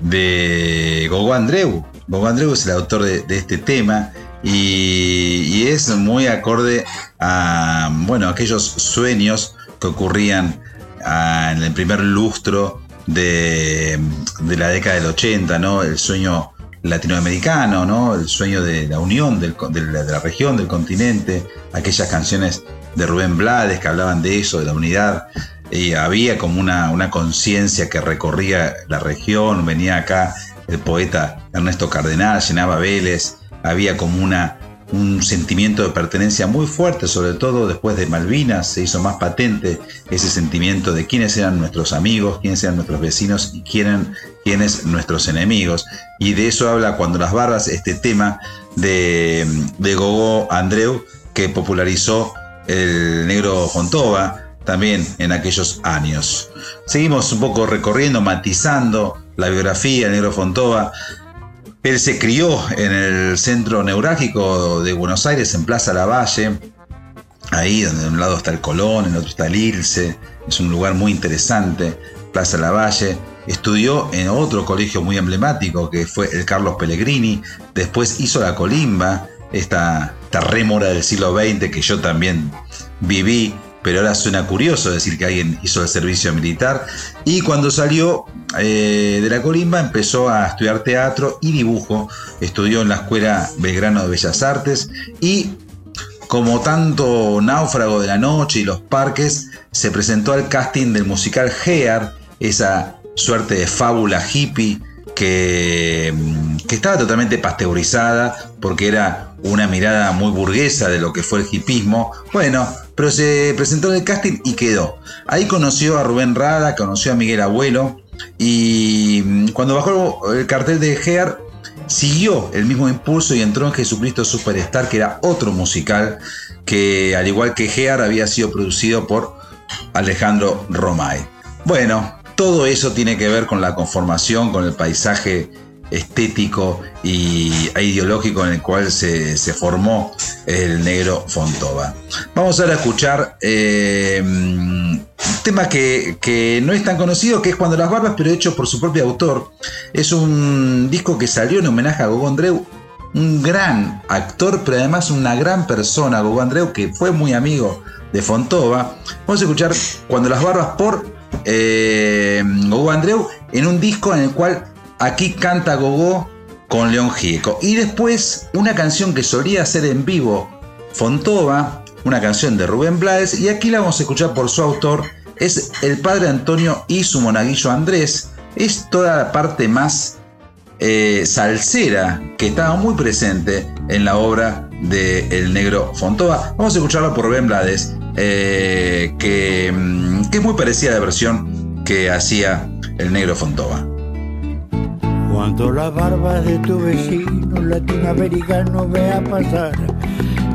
de Gogo Andreu. Gogo Andreu es el autor de, este tema y, es muy acorde a bueno, aquellos sueños que ocurrían en el primer lustro de, de la década del 80, ¿no? El sueño latinoamericano, ¿no? El sueño de la unión de la región, del continente, aquellas canciones de Rubén Blades que hablaban de eso, de la unidad. Había como una, una conciencia que recorría la región, venía acá el poeta Ernesto Cardenal, llenaba Vélez, había como una, un sentimiento de pertenencia muy fuerte, sobre todo después de Malvinas, se hizo más patente ese sentimiento de quiénes eran nuestros amigos, quiénes eran nuestros vecinos y quiénes, quiénes nuestros enemigos. Y de eso habla cuando las barbas, este tema de, de Gogó Andreu, que popularizó el negro Fontova también en aquellos años. Seguimos un poco recorriendo, matizando la biografía del negro Fontova. Él se crió en el centro neurálgico de Buenos Aires, en Plaza Lavalle, ahí donde de un lado está el Colón, en el otro está el Ilse, es un lugar muy interesante, Plaza Lavalle. Estudió en otro colegio muy emblemático que fue el Carlos Pellegrini, después hizo la Colimba, esta, esta rémora del siglo XX que yo también viví, pero ahora suena curioso decir que alguien hizo el servicio militar. Y cuando salió eh, de la Colimba empezó a estudiar teatro y dibujo. Estudió en la Escuela Belgrano de Bellas Artes y como tanto náufrago de la noche y los parques, se presentó al casting del musical Gear, esa suerte de fábula hippie que, que estaba totalmente pasteurizada porque era una mirada muy burguesa de lo que fue el hipismo. Bueno, pero se presentó en el casting y quedó. Ahí conoció a Rubén Rada, conoció a Miguel Abuelo y mm, cuando bajó el cartel de Gear siguió el mismo impulso y entró en Jesucristo Superstar, que era otro musical que al igual que Gear había sido producido por Alejandro Romay. Bueno, todo eso tiene que ver con la conformación, con el paisaje estético y ideológico en el cual se, formó el negro Fontova. Vamos ahora a escuchar eh, un tema que, no es tan conocido, que es Cuando las Barbas, pero hecho por su propio autor. Es un disco que salió en homenaje a Gogo Andreu, un gran actor, pero además una gran persona, Gogo Andreu, que fue muy amigo de Fontova. Vamos a escuchar Cuando las Barbas por eh, Andreu en un disco en el cual aquí canta Gogo con León Gieco. Y después una canción que solía hacer en vivo Fontova, una canción de Rubén Blades, y aquí la vamos a escuchar por su autor, es el padre Antonio y su monaguillo Andrés. Es toda la parte más eh, salsera que estaba muy presente en la obra de El Negro Fontova. Vamos a escucharlo por Rubén Blades, eh, que, mm, que es muy parecida a la versión que hacía El Negro Fontova. Cuando la barba de tu vecino latinoamericano vea pasar,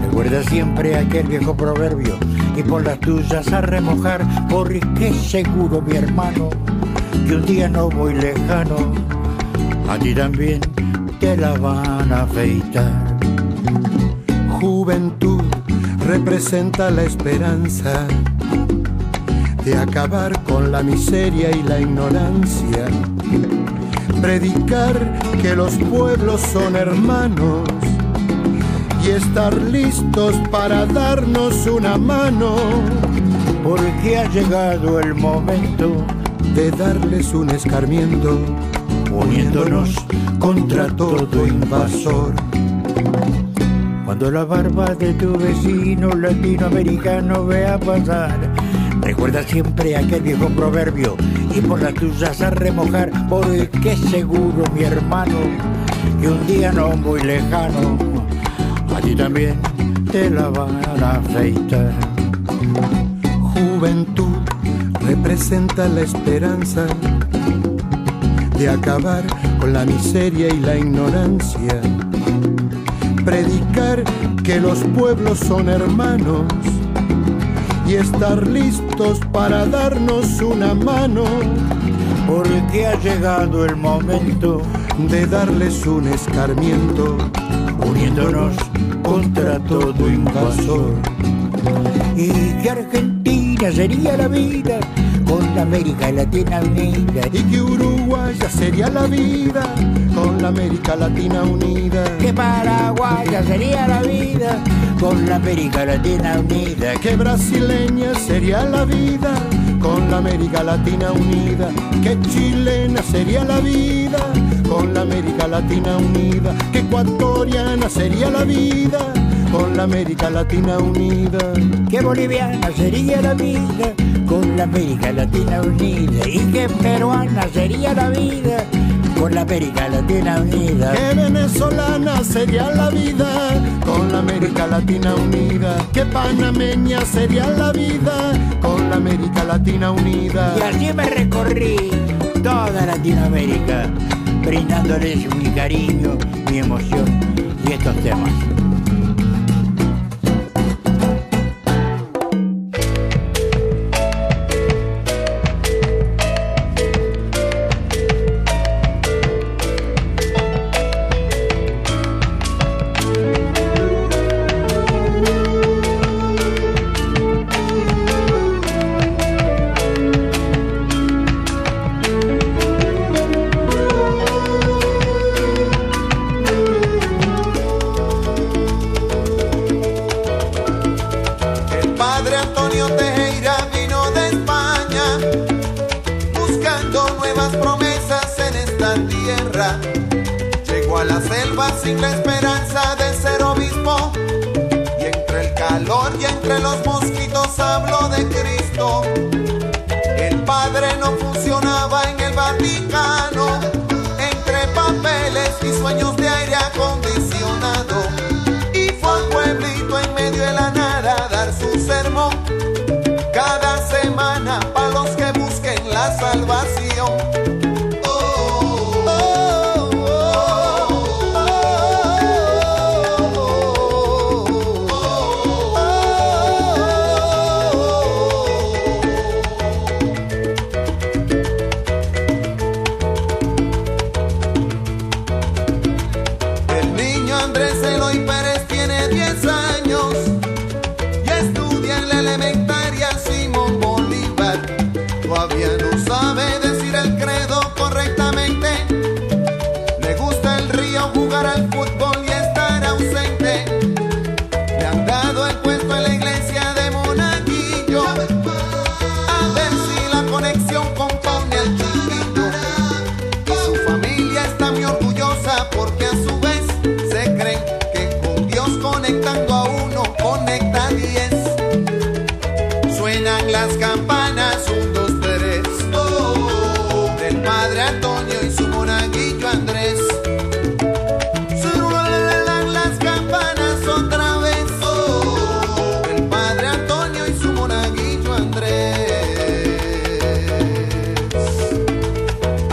recuerda siempre aquel viejo proverbio y por las tuyas a remojar, porque seguro mi hermano que un día no muy lejano, a ti también te la van a afeitar. Juventud representa la esperanza de acabar con la miseria y la ignorancia predicar que los pueblos son hermanos y estar listos para darnos una mano, porque ha llegado el momento de darles un escarmiento, poniéndonos contra todo invasor. Cuando la barba de tu vecino latinoamericano vea pasar, recuerda siempre aquel viejo proverbio y por las tuyas a remojar, porque seguro mi hermano, que un día no muy lejano, a ti también te la van a afeitar. Juventud representa la esperanza de acabar con la miseria y la ignorancia, predicar que los pueblos son hermanos y estar listos para darnos una mano. Porque ha llegado el momento de darles un escarmiento, uniéndonos contra todo invasor. Y que Argentina sería la vida con la América Latina unida. Y que Uruguaya sería la vida con la América Latina unida. Que Paraguaya sería la vida con la América Latina unida. Que brasileña sería la vida con la América Latina unida. Que chilena sería la vida con la América Latina unida. Que ecuatoriana sería la vida con la América Latina unida. Que boliviana sería la vida con la América Latina unida. Y que peruana sería la vida con la América Latina unida. Que venezolana sería la vida con la América Latina unida. Que panameña sería la vida con la América Latina unida. Y así me recorrí toda Latinoamérica, brindándoles mi cariño, mi emoción y estos temas.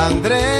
Andrés.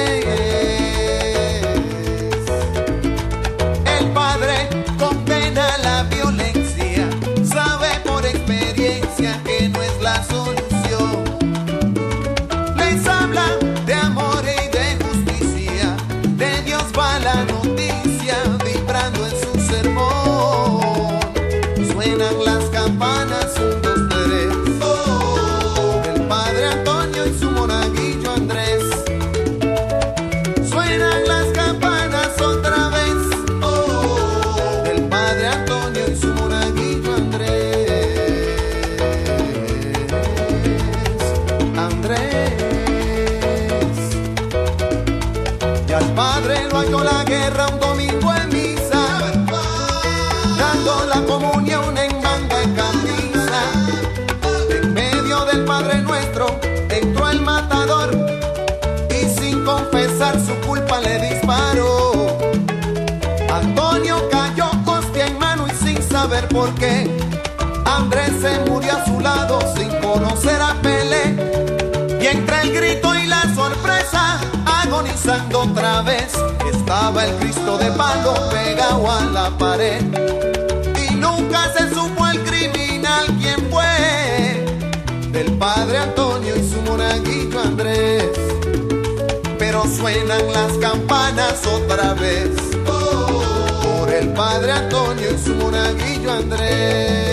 sin conocer a Pelé. Y entre el grito y la sorpresa, agonizando otra vez, estaba el Cristo de palo pegado a la pared. Y nunca se supo el criminal quién fue, del padre Antonio y su monaguillo Andrés. Pero suenan las campanas otra vez. Por el padre Antonio y su monaguillo Andrés.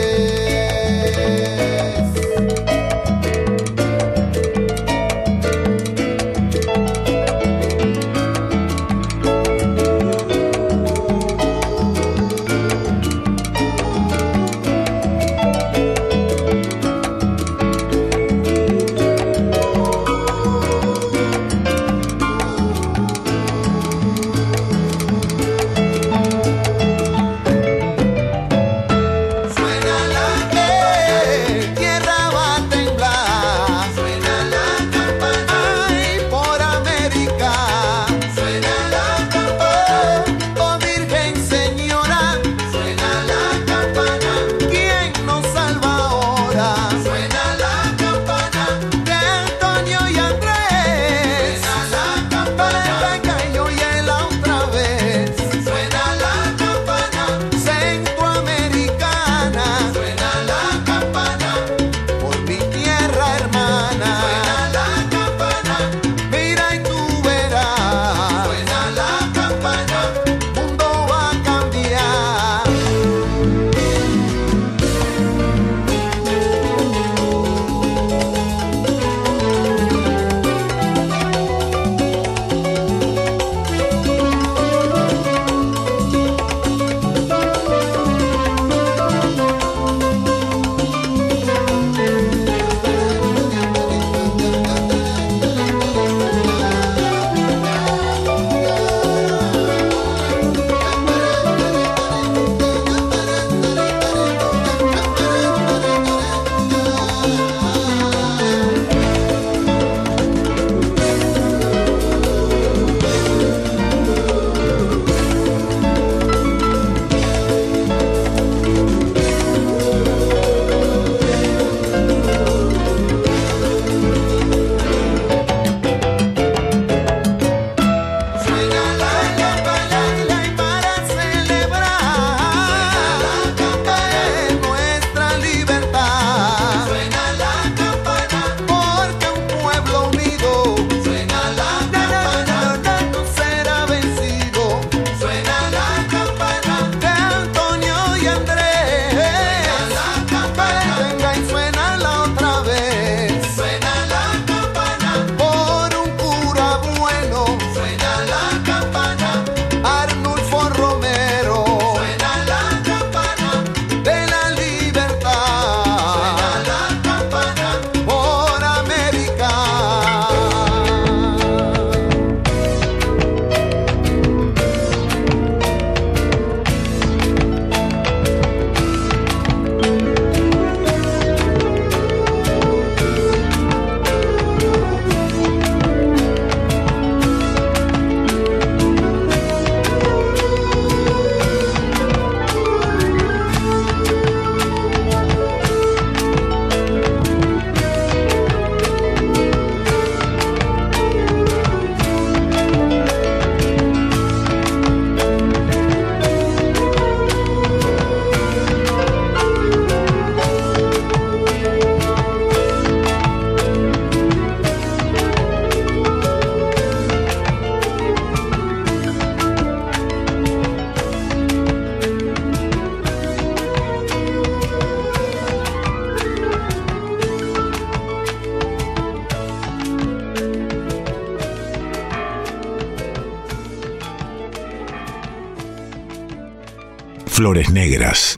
Flores Negras.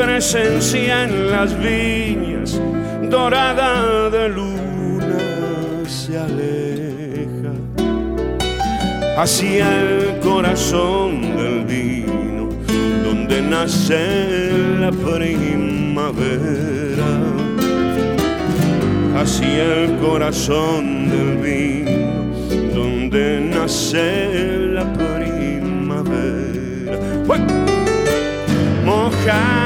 presencia en las viñas dorada de luna se aleja hacia el corazón del vino donde nace la primavera hacia el corazón del vino donde nace la primavera. ¡Uy! mojada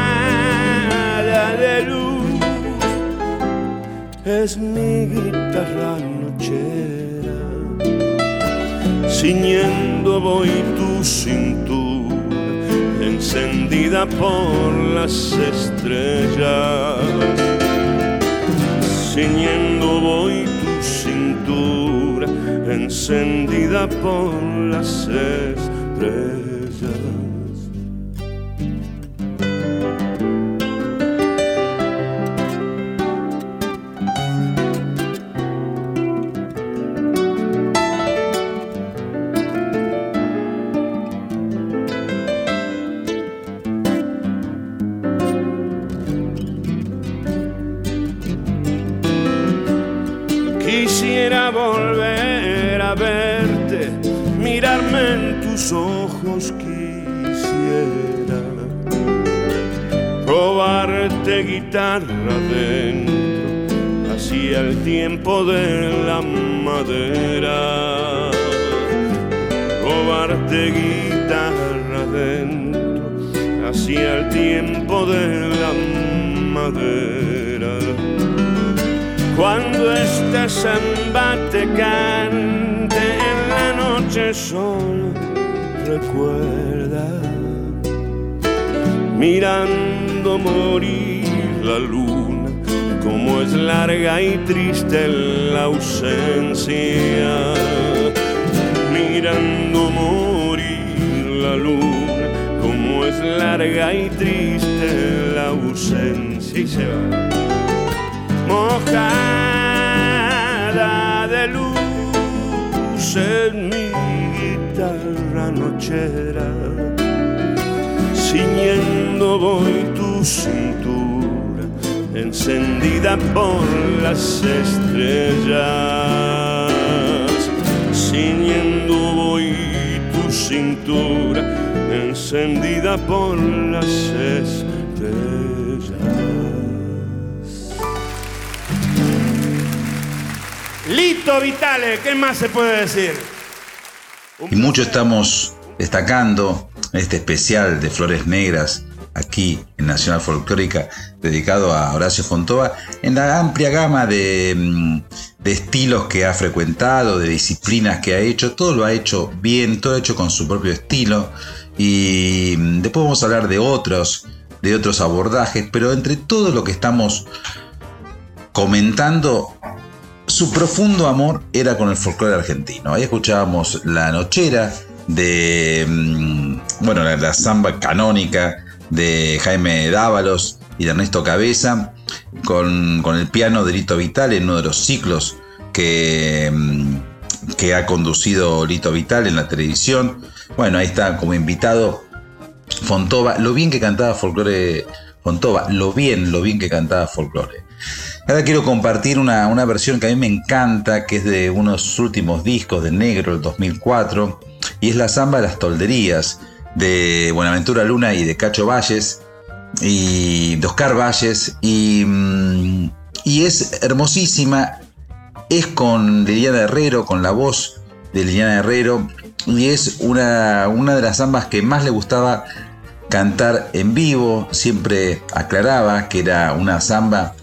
es mi guitarra nochera. Ciñendo voy tu cintura encendida por las estrellas. Ciñendo voy tu cintura encendida por las estrellas tiempo de la madera. Robarte guitarra dentro, hacia el tiempo de la madera. Cuando este samba-te cante en la noche solo recuerda mirando morir la como es larga y triste la ausencia. Mirando morir la luna como es larga y triste la ausencia. Y se va. Mojada de luz en mi guitarra nochera, ciñendo voy tu cintura, encendida por las estrellas, ciñendo voy tu cintura, encendida por las estrellas. Lito Vitale, ¿qué más se puede decir? Y mucho estamos destacando este especial de Flores Negras aquí en Nacional Folclórica dedicado a Horacio Fontova en la amplia gama de, mm, de estilos que ha frecuentado, de disciplinas que ha hecho, todo lo ha hecho bien, todo hecho con su propio estilo y mm, después vamos a hablar de otros, de otros abordajes, pero entre todo lo que estamos comentando su profundo amor era con el folclore argentino. Ahí escuchábamos La Nochera de, mm, bueno, la, la samba canónica de Jaime Dávalos y de Ernesto Cabeza, con, con el piano de Lito Vital en uno de los ciclos que, mm, que ha conducido Lito Vital en la televisión. Bueno, ahí está como invitado Fontova, lo bien que cantaba folclore Fontova, lo bien, lo bien que cantaba folclore. Ahora quiero compartir una, una, versión que a mí me encanta, que es de unos últimos discos de Negro, el 2004, y es la samba de las tolderías de Buenaventura Luna y de Cacho Valles y de Oscar Valles y, mm, y es hermosísima, es con Liliana Herrero, con la voz de Liliana Herrero y es una, una de las zambas que más le gustaba cantar en vivo, siempre aclaraba que era una samba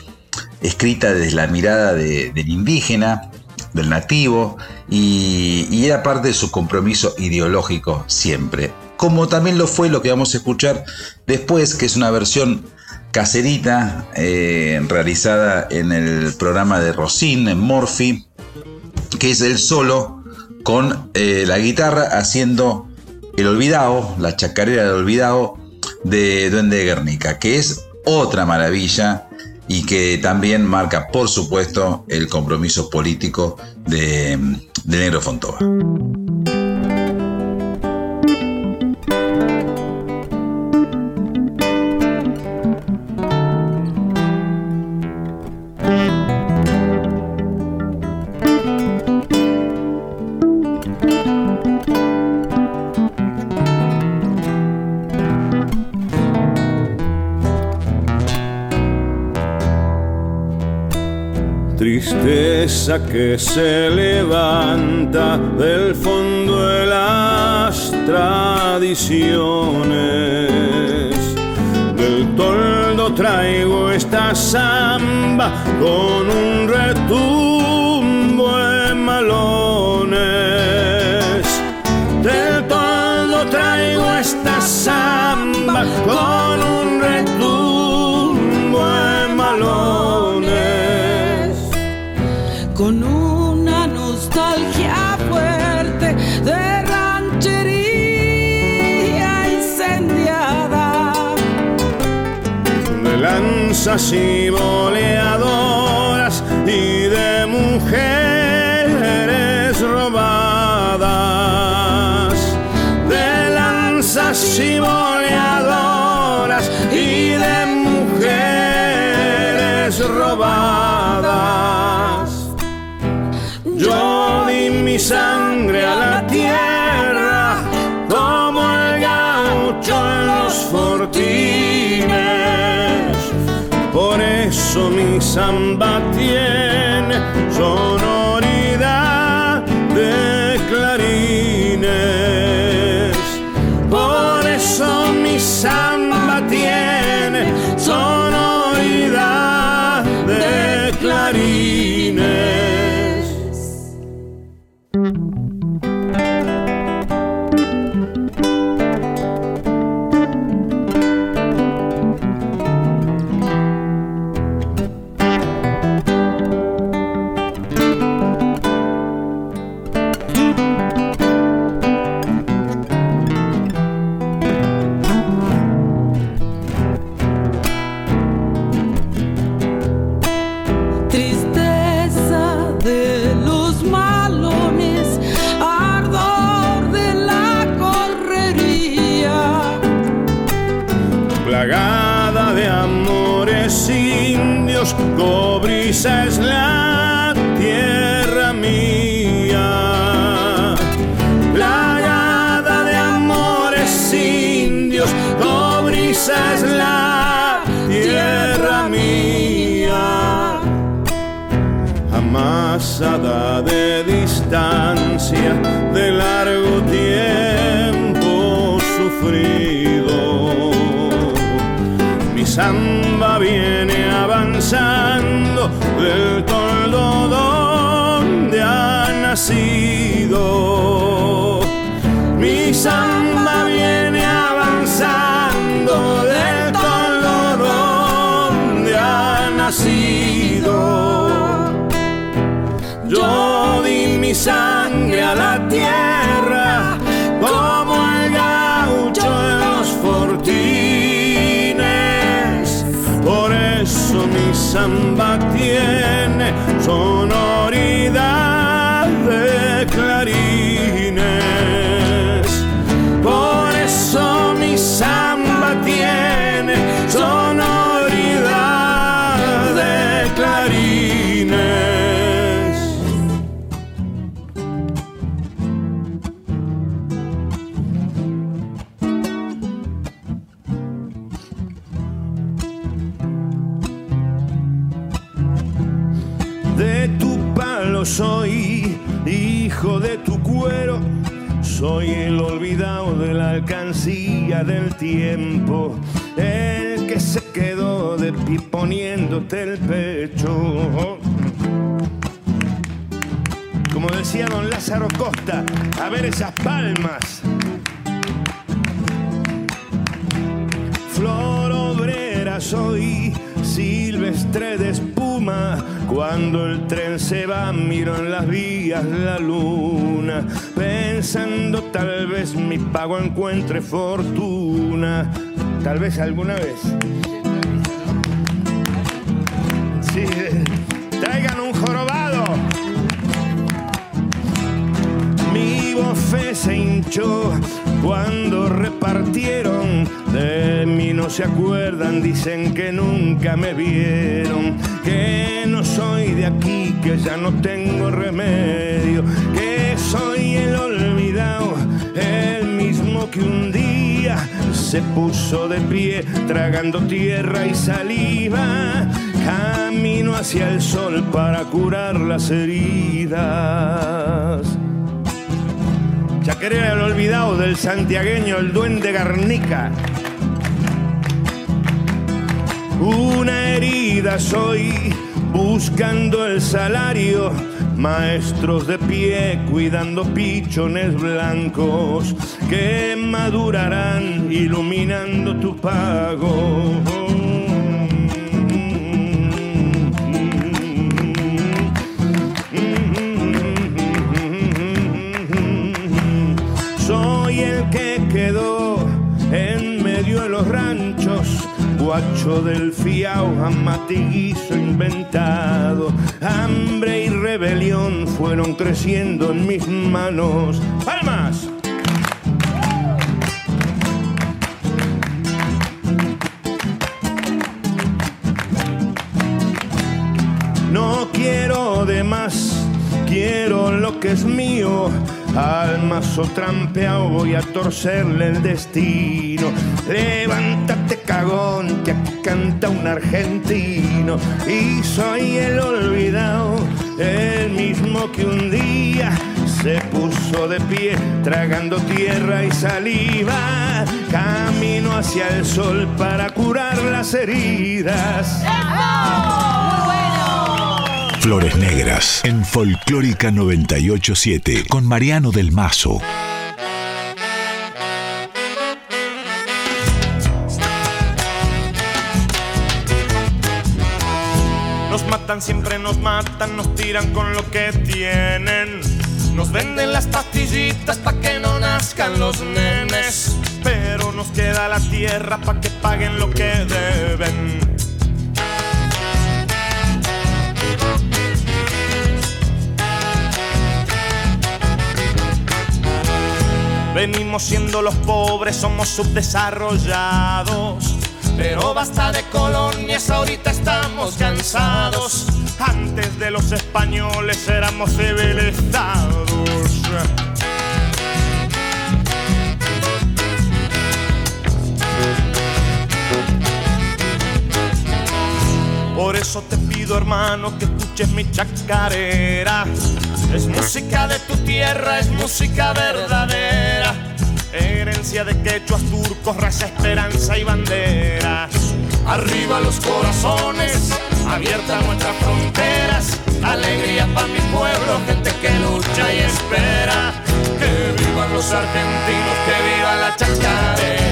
escrita desde la mirada de- del indígena, del nativo, y era parte de su compromiso ideológico siempre. Como también lo fue lo que vamos a escuchar después, que es una versión caserita eh, realizada en el programa de Rosin, en Morphy, que es el solo con eh, la guitarra haciendo el olvidado, la chacarera del olvidado de Duende de Guernica, que es otra maravilla y que también marca, por supuesto, el compromiso político de, de Negro Fontova. Que se levanta del fondo de las tradiciones. Del toldo traigo esta samba con un retumbo de malones. Del toldo traigo esta samba con un y boleadoras y de mujeres samba tiene de largo tiempo sufrido. Mi samba viene avanzando del toldo donde ha nacido. Sangre a la tierra soy el olvidado de la alcancía del tiempo, el que se quedó de pie poniéndote el pecho. Como decía don Lázaro Costa, a ver esas palmas. Flor obrera soy, silvestre de espuma. Cuando el tren se va, miro en las vías la luna, pensando tal vez mi pago encuentre fortuna. Tal vez alguna vez. Sí, traigan un jorobado. Mi bofe se hinchó cuando repartieron. De mí no se acuerdan, dicen que nunca me vieron. Que no soy de aquí, que ya no tengo remedio. Soy el olvidado, el mismo que un día se puso de pie, tragando tierra y saliva. Camino hacia el sol para curar las heridas. Chacarera el olvidado del santiagueño, el duende Garnica. Una herida soy buscando el salario. Maestros de pie cuidando pichones blancos que madurarán iluminando tu pago. Guacho del fiao, amatiguizo inventado. Hambre y rebelión fueron creciendo en mis manos. ¡Palmas! No quiero de más, quiero lo que es mío. Al mazo trampeado voy a torcerle el destino. Levántate cagón, que canta un argentino. Y soy el olvidado, el mismo que un día se puso de pie, tragando tierra y saliva. Camino hacia el sol para curar las heridas. Flores Negras en Folclórica 987 con Mariano del Mazo. Nos matan, siempre nos matan, nos tiran con lo que tienen. Nos venden las pastillitas pa' que no nazcan los nenes. Pero nos queda la tierra pa' que paguen lo que deben. Venimos siendo los pobres, somos subdesarrollados. Pero basta de colonias, ahorita estamos cansados. Antes de los españoles éramos civilizados. Por eso te pido, hermano, que escuches mi chacarera. Es música de tu tierra, es música verdadera. Herencia de quechuas turcos, raza, esperanza y bandera. Arriba los corazones, abiertas nuestras fronteras. Alegría para mi pueblo, gente que lucha y espera. Que vivan los argentinos, que viva la chacarera.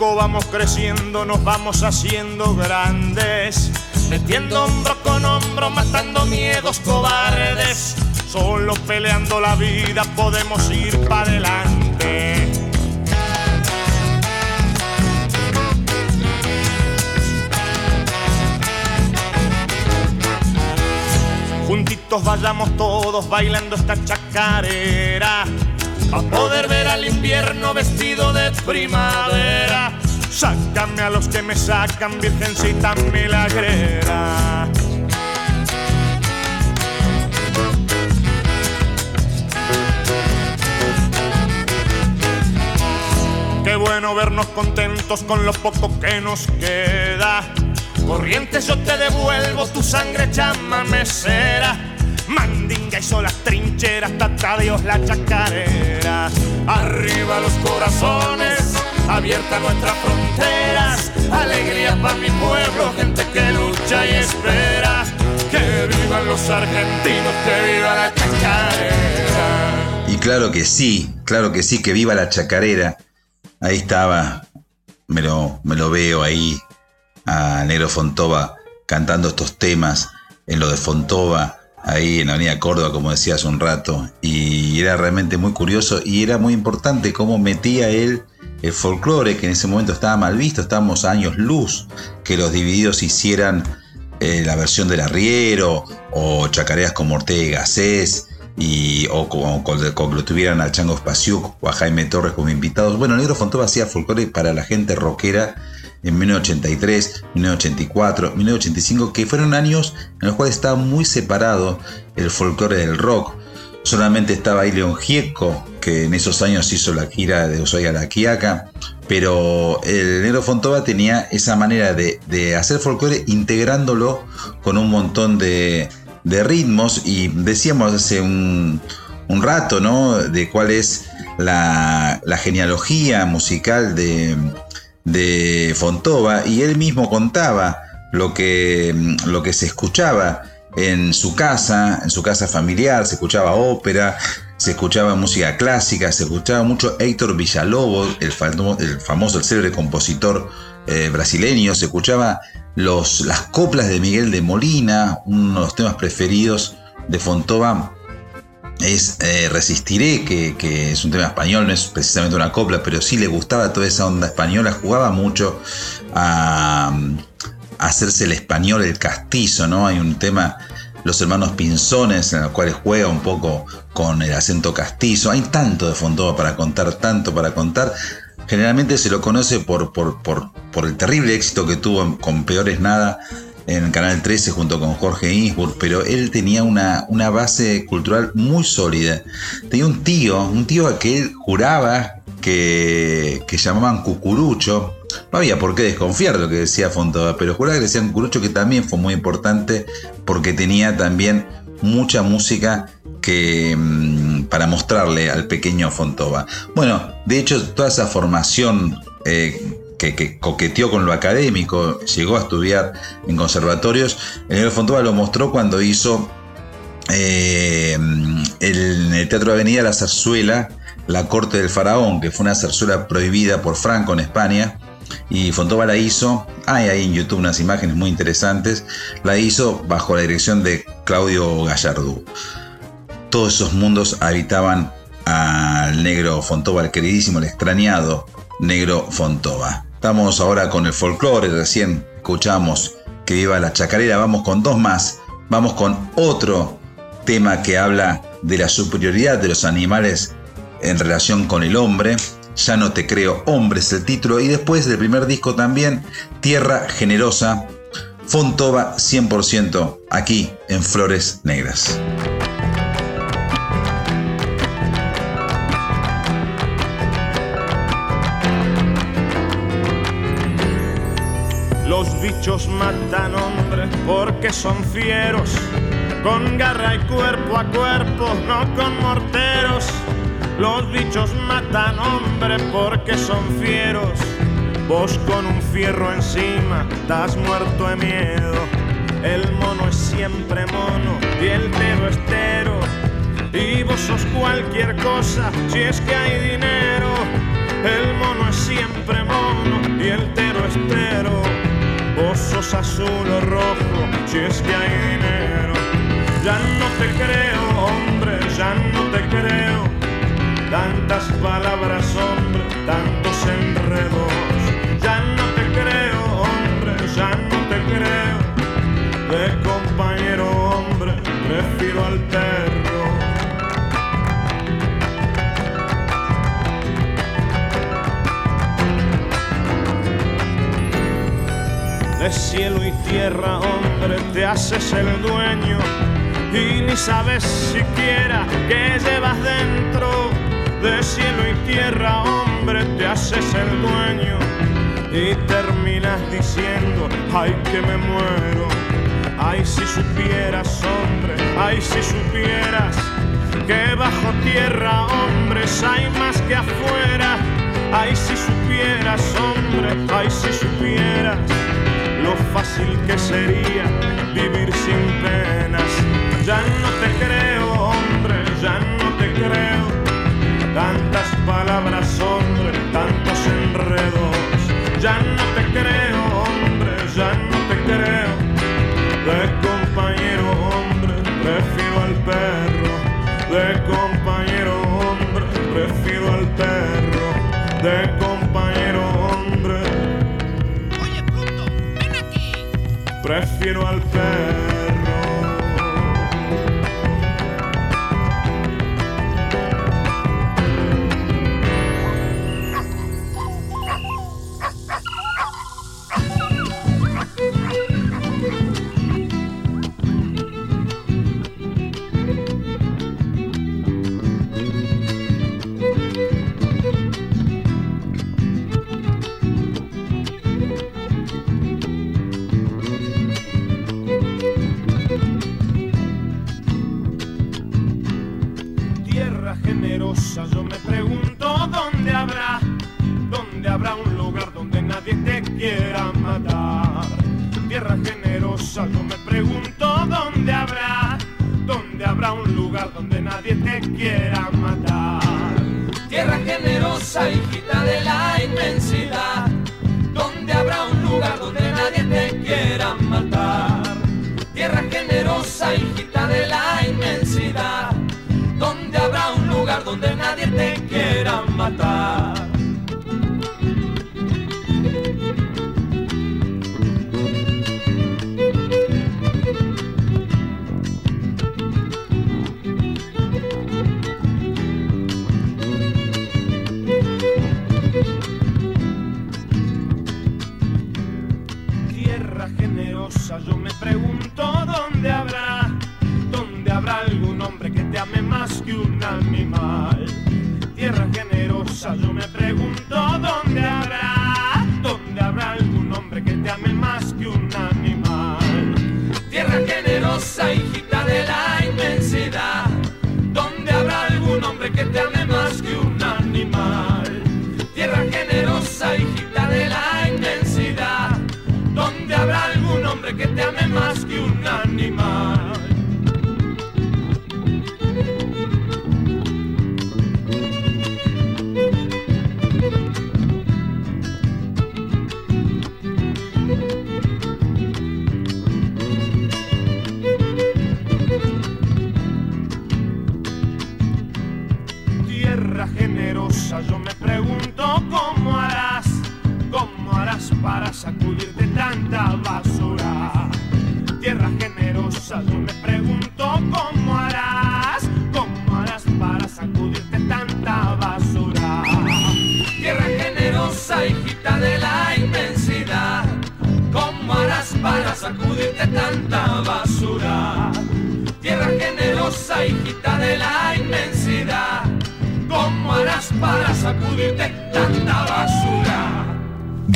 Vamos creciendo, nos vamos haciendo grandes. Metiendo hombro con hombro, matando miedos cobardes. Solo peleando la vida podemos ir para adelante. Juntitos vayamos todos bailando esta chacarera. A poder ver al invierno vestido de primavera. Sácame a los que me sacan, virgencita milagrera. bueno vernos contentos con lo poco que nos queda. Corrientes yo te devuelvo, tu sangre llama mesera. Mandinga hizo las trincheras, tata Dios la chacarera. Arriba los corazones, abiertas nuestras fronteras. Alegría para mi pueblo, gente que lucha y espera. Que vivan los argentinos, que viva la chacarera. Y claro que sí, claro que sí, que viva la chacarera. Ahí estaba, me lo, me lo veo ahí a Negro Fontova cantando estos temas en lo de Fontova, ahí en la Avenida Córdoba, como decía hace un rato. Y era realmente muy curioso y era muy importante cómo metía él el folclore, que en ese momento estaba mal visto, estábamos a años luz, que los divididos hicieran eh, la versión del arriero o chacareras como Ortega y o como que lo tuvieran a Chango Spasiuk o a Jaime Torres como invitados. Bueno, Negro Fontova hacía folclore para la gente rockera en 1983, 1984, 1985, que fueron años en los cuales estaba muy separado el folclore del rock. Solamente estaba ahí León Gieco, que en esos años hizo la gira de Ushuaia la Quiaca, pero el Negro Fontova tenía esa manera de, hacer folclore integrándolo con un montón de, ritmos y decíamos hace un, rato, ¿no? De cuál es la genealogía musical de, de Fontova y él mismo contaba lo que, lo que se escuchaba en su casa, en su casa familiar, se escuchaba ópera, se escuchaba música clásica, se escuchaba mucho Héctor Villalobos, el, el famoso, el célebre compositor eh, brasileño, se escuchaba los, las coplas de Miguel de Molina, uno de los temas preferidos de Fontova es eh, Resistiré, que, que, es un tema español, no es precisamente una copla, pero sí le gustaba toda esa onda española, jugaba mucho a, hacerse el español, el castizo, ¿no? Hay un tema, Los Hermanos Pinzones, en los cuales juega un poco con el acento castizo, hay tanto de Fontova para contar, tanto para contar. Generalmente se lo conoce por, por, por, por el terrible éxito que tuvo con Peores Nada, en Canal 13 junto con Jorge Innsburg, pero él tenía una, una, base cultural muy sólida. Tenía un tío, un tío a que él juraba que, que llamaban Cucurucho. No había por qué desconfiar de lo que decía Fontova, pero juraba que decían Cucurucho, que también fue muy importante porque tenía también mucha música que para mostrarle al pequeño Fontova. Bueno, de hecho, toda esa formación eh, que, que, coqueteó con lo académico, llegó a estudiar en conservatorios. El negro Fontova lo mostró cuando hizo eh, el, en el Teatro Avenida la zarzuela La Corte del Faraón, que fue una zarzuela prohibida por Franco en España. Y Fontova la hizo, hay ahí en YouTube unas imágenes muy interesantes, la hizo bajo la dirección de Claudio Gallardú. Todos esos mundos habitaban al negro Fontova, el queridísimo, el extrañado negro Fontova. Estamos ahora con el folclore, recién escuchamos que viva la chacarera, vamos con dos más, vamos con otro tema que habla de la superioridad de los animales en relación con el hombre, ya no te creo hombre es el título, y después del primer disco también, Tierra Generosa, Fontova 100% aquí en Flores Negras. Los bichos matan hombres porque son fieros, con garra y cuerpo a cuerpo, no con morteros. Los bichos matan hombres porque son fieros. Vos con un fierro encima estás muerto de miedo. El mono es siempre mono y el tero estero. Y vos sos cualquier cosa si es que hay dinero. El mono es siempre mono y el tero estero. Sos azul o rojo si es que hay dinero. Ya no te creo, hombre, ya no te creo. Tantas palabras, hombre, tantos enredos. Ya no te creo, hombre, ya no te creo. De cielo y tierra, hombre, te haces el dueño. Y ni sabes siquiera qué llevas dentro. de cielo y tierra, hombre, te haces el dueño. Y terminas diciendo, ay que me muero, ay si supieras, hombre, ay si supieras que bajo tierra, hombres, hay más que afuera, ay si supieras, hombre, ay si supieras lo fácil que sería vivir sin penas. Ya no te creo, hombre, ya no te creo. Tantas palabras, hombre, tantos enredos. Ya no te creo, Prefiero al perro.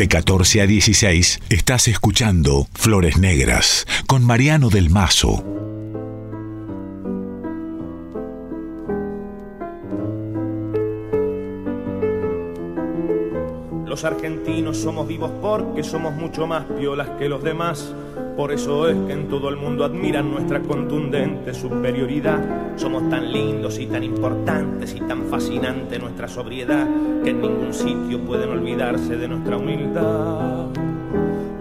De 14 a 16 estás escuchando Flores Negras con Mariano del Mazo. Los argentinos somos vivos porque somos mucho más piolas que los demás. Por eso es que en todo el mundo admiran nuestra contundente superioridad. Somos tan lindos y tan importantes y tan fascinante nuestra sobriedad que en ningún sitio pueden olvidarse de nuestra humildad.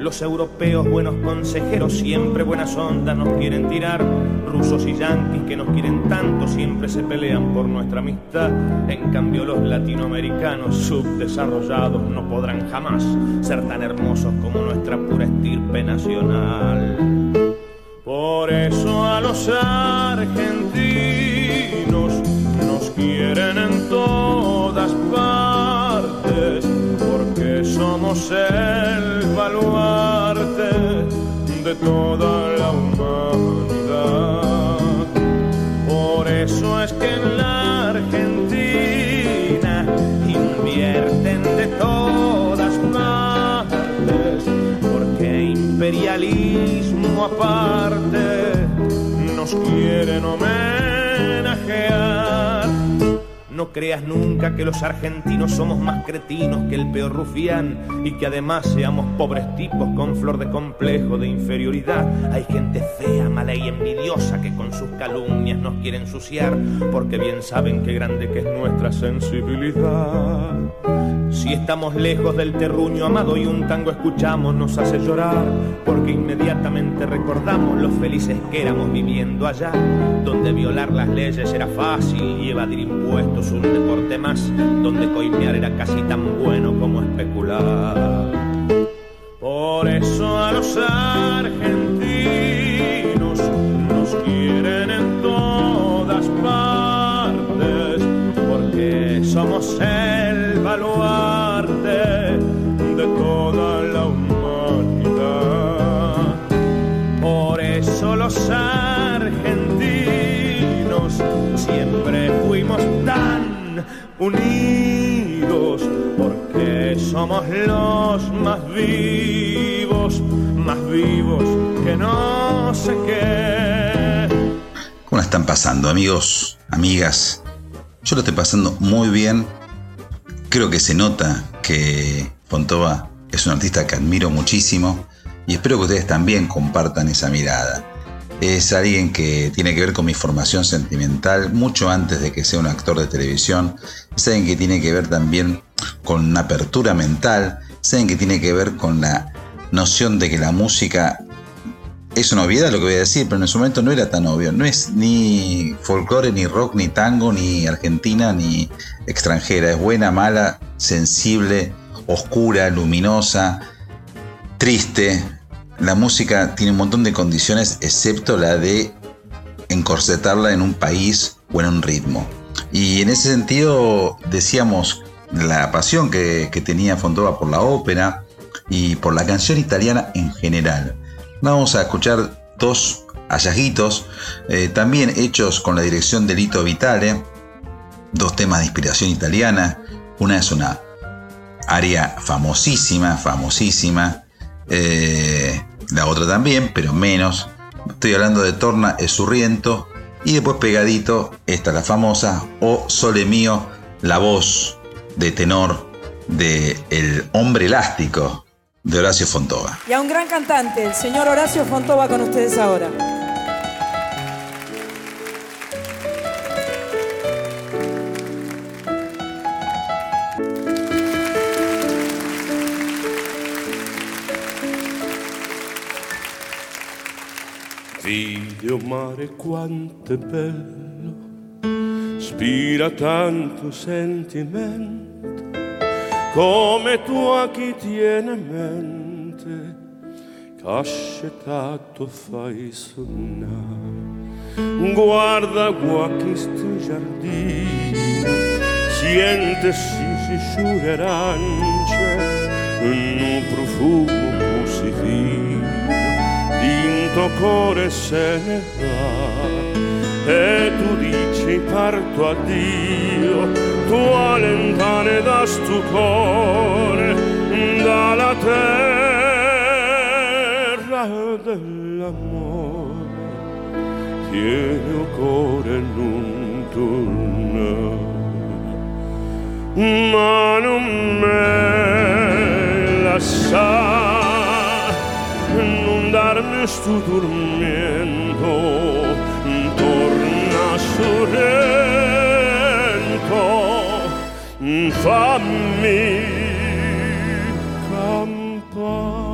Los europeos, buenos consejeros, siempre buenas ondas nos quieren tirar. Rusos y yanquis que nos quieren tanto, siempre se pelean por nuestra amistad. En cambio, los latinoamericanos subdesarrollados no podrán jamás ser tan hermosos como nuestra pura estirpe nacional. Por eso a los argentinos toda la humanidad. Por eso es que en la Argentina invierten de todas partes, porque imperialismo aparte nos quieren No creas nunca que los argentinos somos más cretinos que el peor rufián y que además seamos pobres tipos con flor de complejo de inferioridad. Hay gente fea, mala y envidiosa que con sus calumnias nos quiere ensuciar porque bien saben qué grande que es nuestra sensibilidad. Si estamos lejos del terruño amado y un tango escuchamos nos hace llorar porque inmediatamente recordamos lo felices que éramos viviendo allá donde violar las leyes era fácil y evadir impuestos un deporte más, donde coimear era casi tan bueno como especular. Por eso a los argentinos vivos, más vivos que no sé qué. ¿Cómo la están pasando, amigos, amigas? Yo lo estoy pasando muy bien. Creo que se nota que Fontova es un artista que admiro muchísimo y espero que ustedes también compartan esa mirada. Es alguien que tiene que ver con mi formación sentimental mucho antes de que sea un actor de televisión. Es alguien que tiene que ver también con una apertura mental. Alguien que tiene que ver con la noción de que la música es una obviedad lo que voy a decir, pero en su momento no era tan obvio. No es ni folclore, ni rock, ni tango, ni argentina, ni extranjera. Es buena, mala, sensible, oscura, luminosa, triste. La música tiene un montón de condiciones, excepto la de encorsetarla en un país o en un ritmo. Y en ese sentido decíamos la pasión que, tenía Fontova por la ópera y por la canción italiana en general. Vamos a escuchar dos hallazguitos, eh, también hechos con la dirección de Lito Vitale, dos temas de inspiración italiana. Una es una área famosísima, famosísima. eh, la otra también, pero menos. Estoy hablando de Torna e Surriento. Y después pegadito, esta la famosa, O Sole Mío, la voz de tenor de El Hombre Elástico de Horacio Fontova. Y a un gran cantante, el señor Horacio Fontova con ustedes ahora. Figlio mare quanto è bello, spira tanto sentimento, come tu a chi tiene mente, cascetato fai sonnare. Guarda qua questo giardino, siente si sciure arance, un profumo così fino dinto cuore se ne va e tu dici parto addio tu allontane da stu cuore dalla terra dell'amore. Tieni il cuore non tornare ma non me lasciare non darmi sto tormento, torna sorrento, fammi campare.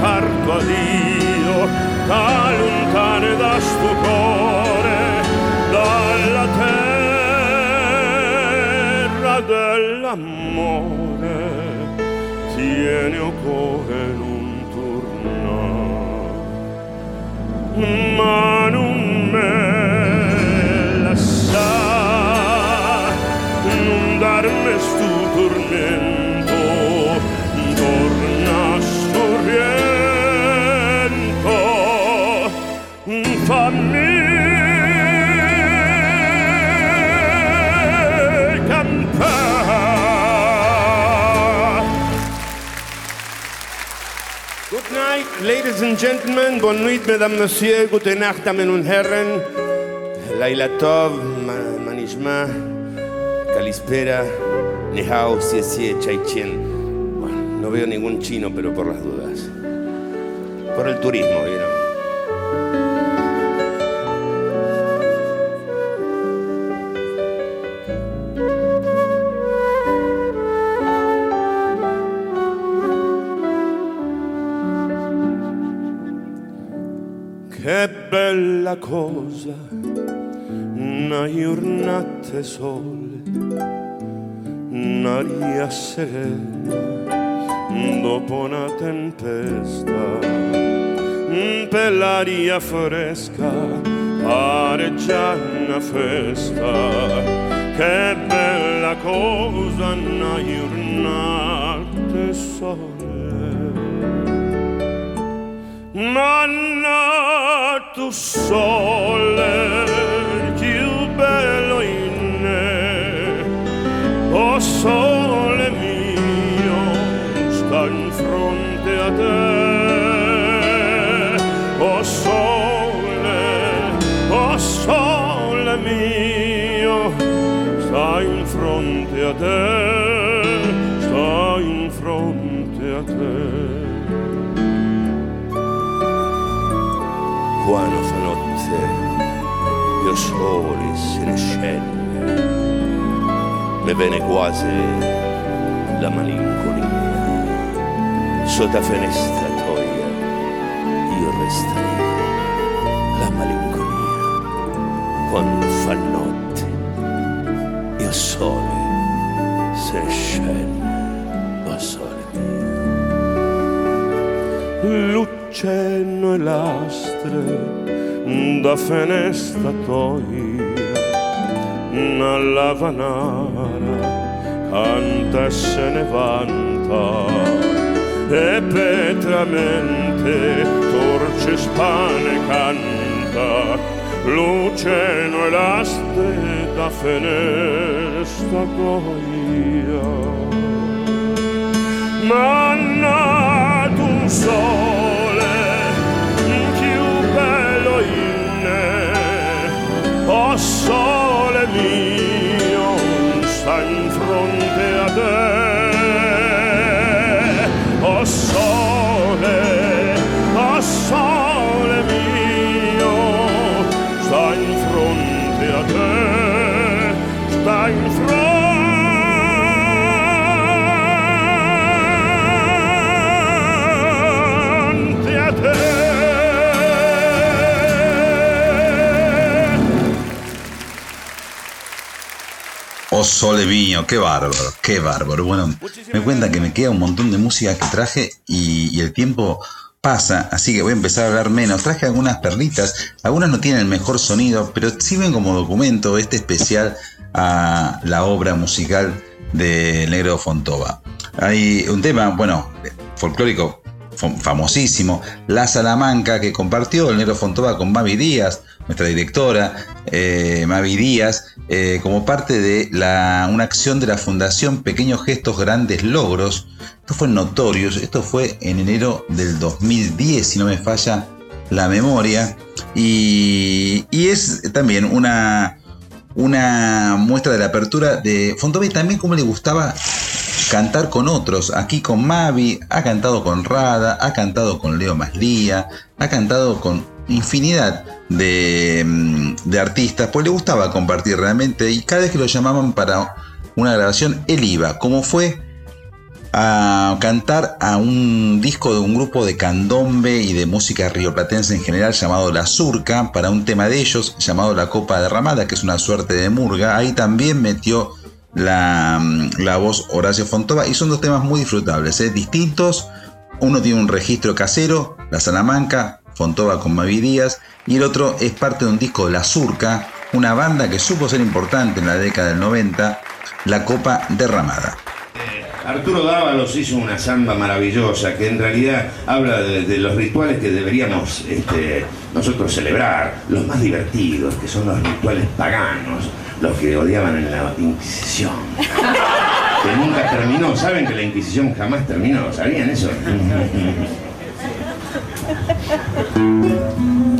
parto a Dio, t'allontane da sto amore tiene o corre non un turno. Ladies and gentlemen. Bonne nuit, mesdames, messieurs. Gute Nacht, Damen und Herren. Laila Tov, Ma- Manishma, Kalispera, Nihao, Siesie, Chaichen. Bueno, no veo ningún chino, pero por las dudas. Por el turismo, ¿vieron? Bella cosa, una giornata sole, un'aria serena, dopo una tempesta, per l'aria fresca, pare già una festa. Che bella cosa, una giornata sole. Manna tu sole sole se ne scende, mi viene quasi la malinconia. Sotto finestra toia, io resterei la malinconia. Quando fa notte, io sole se ne scende, o sole mio. L'uccello e lastre da finestra toia, alla vanara canta se ne vanta. E petramente torce spane canta l'oceano e lastre da finestra toia manna tu sole più bello in me oh mio sta in fronte a te. Oh sole Oh sole mío, qué bárbaro, qué bárbaro. Bueno, me cuentan que me queda un montón de música que traje y, y el tiempo pasa, así que voy a empezar a hablar menos. Traje algunas perlitas, algunas no tienen el mejor sonido, pero sirven como documento este especial a la obra musical de Negro Fontova. Hay un tema, bueno, folclórico famosísimo, La Salamanca, que compartió el Negro Fontova con Mavi Díaz, nuestra directora, eh, Mavi Díaz, eh, como parte de una acción de la Fundación Pequeños Gestos, Grandes Logros. Esto fue en Notorious, esto fue en enero del 2010, si no me falla la memoria. Y, es también una, una muestra de la apertura de Fontova y también cómo le gustaba cantar con otros. Aquí con Mavi, ha cantado con Rada, ha cantado con Leo Maslía, ha cantado con infinidad de, mm, de artistas, pues le gustaba compartir realmente y cada vez que lo llamaban para una grabación, él iba, como fue a cantar a un disco de un grupo de candombe y de música rioplatense en general llamado La Surca, para un tema de ellos llamado La Copa Derramada, que es una suerte de murga. Ahí también metió Mm, la, voz Horacio Fontova y son dos temas muy disfrutables, ¿eh? distintos. Uno tiene un registro casero, La Salamanca, Fontova con Mavi Díaz, y el otro es parte de un disco de La Surca, una banda que supo ser importante en la década del 90, La Copa Derramada. Eh, Arturo Dávalos hizo una samba maravillosa que en realidad habla de, los rituales que deberíamos este, nosotros celebrar, los más divertidos, que son los rituales paganos los que odiaban en la Inquisición. que nunca terminó. ¿Saben que la Inquisición jamás terminó? ¿Sabían eso?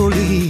melancolía. Una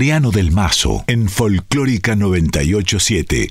Mariano del Mazo en Folclórica 987.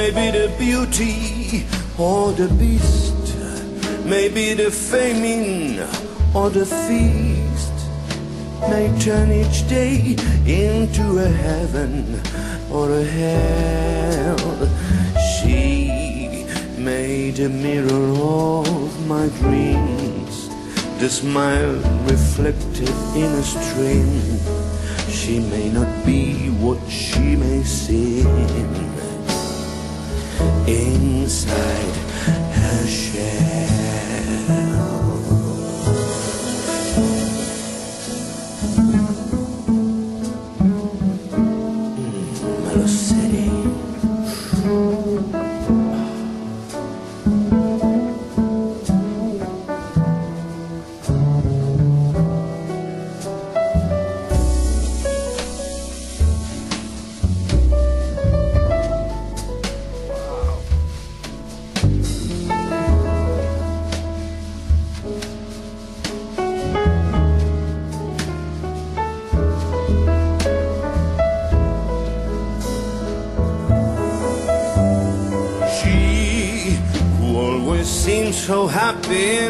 She may be the beauty or the beast, maybe the famine or the feast, may turn each day into a heaven or a hell. She made a mirror of my dreams, the smile reflected in a stream. She may not be what she may seem inside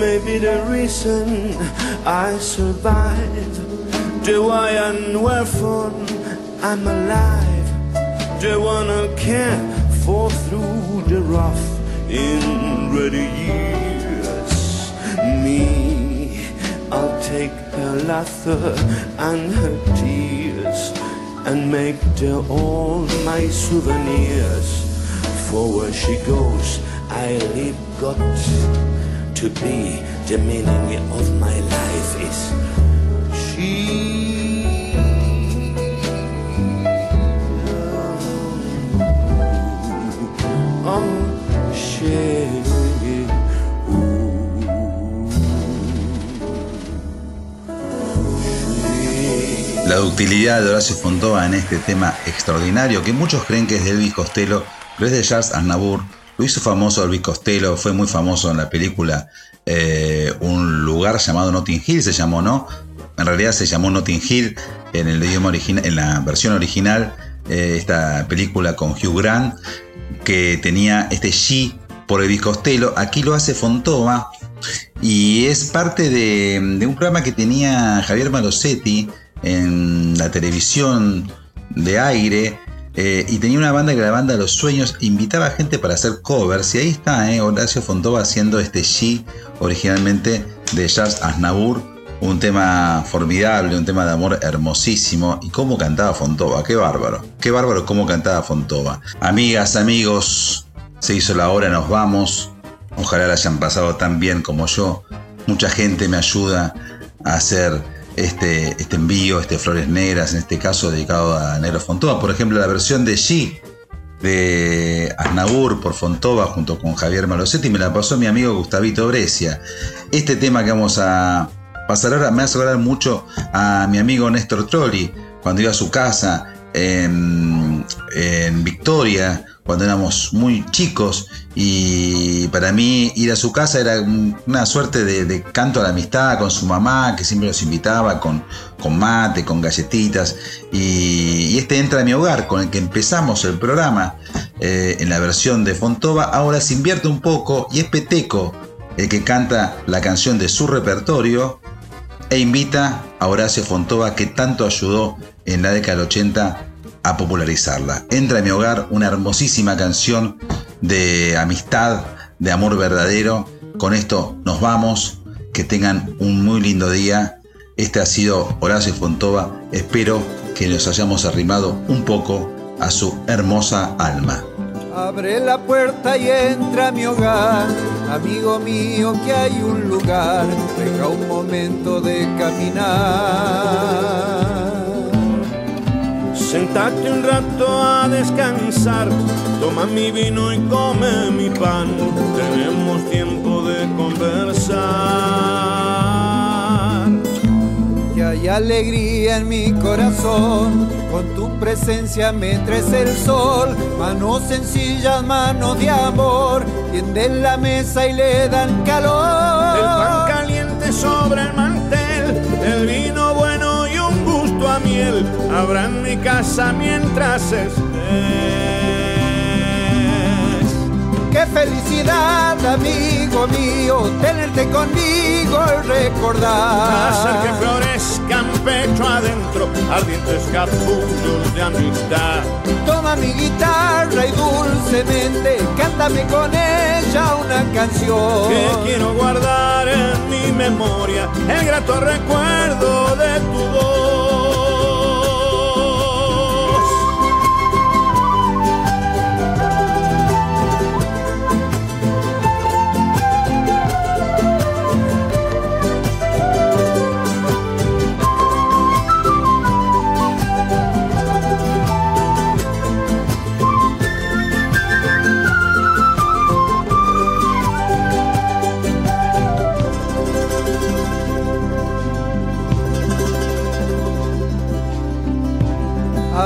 May be the reason I survive, the why and wherefore I'm alive, the one I care for through the rough in ready years. Me, I'll take her laughter and her tears and make them all my souvenirs. For where she goes, I live got to be. The meaning of my life is she. She. La ductilidad de Horacio Fontova en este tema extraordinario que muchos creen que es de Elvis Costello, pero es de Charles Aznavour. Lo hizo famoso Elvis Costello, fue muy famoso en la película eh, Un lugar llamado Notting Hill, se llamó, ¿no? En realidad se llamó Notting Hill en el idioma original, en la versión original, eh, esta película con Hugh Grant, que tenía este G por Elvis Costello. Aquí lo hace Fontova y es parte de, de un programa que tenía Javier Malosetti en la televisión de aire eh, y tenía una banda que era la banda los sueños invitaba a gente para hacer covers y ahí está eh, Horacio Fontova haciendo este G originalmente de Charles Aznavour un tema formidable, un tema de amor hermosísimo y cómo cantaba Fontova, qué bárbaro, qué bárbaro cómo cantaba Fontova. Amigas, amigos, se hizo la hora, nos vamos. Ojalá la hayan pasado tan bien como yo. Mucha gente me ayuda a hacer este, este envío, este Flores Negras, en este caso dedicado a Negro Fontova. Por ejemplo, la versión de G de Aznavour por Fontova junto con Javier Malosetti me la pasó mi amigo Gustavito Brescia. Este tema que vamos a pasar ahora me hace acordar mucho a mi amigo Néstor Trolli cuando iba a su casa en Victoria cuando éramos muy chicos y para mí ir a su casa era una suerte de, canto a la amistad con su mamá que siempre nos invitaba con, mate, con galletitas. Y, y este entra a mi hogar con el que empezamos el programa eh, en la versión de Fontova. Ahora se invierte un poco y es Peteco el que canta la canción de su repertorio e invita a Horacio Fontova, que tanto ayudó en la década del 80 a popularizarla. Entra a mi hogar una hermosísima canción de amistad, de amor verdadero. Con esto nos vamos. Que tengan un muy lindo día. Este ha sido Horacio Fontova. Espero que nos hayamos arrimado un poco a su hermosa alma. Abre la puerta y entra a mi hogar, amigo mío, que hay un lugar, deja un momento de caminar. Sentate un rato a descansar, toma mi vino y come mi pan, tenemos tiempo de conversar. Que hay alegría en mi corazón, con tu presencia me traes el sol, manos sencillas, manos de amor, tienden la mesa y le dan calor. El pan caliente sobre el mantel, miel, habrá en mi casa mientras estés. Qué felicidad, amigo mío, tenerte conmigo y recordar. Hacer que florezcan pecho adentro, ardientes capullos de amistad. Toma mi guitarra y dulcemente cántame con ella una canción. Que quiero guardar en mi memoria el grato recuerdo de tu voz.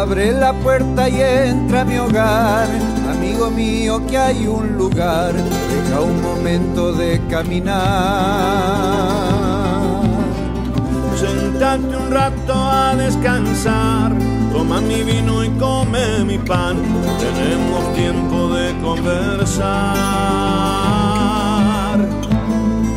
Abre la puerta y entra a mi hogar, amigo mío, que hay un lugar, deja un momento de caminar. Sentate un rato a descansar, toma mi vino y come mi pan, tenemos tiempo de conversar.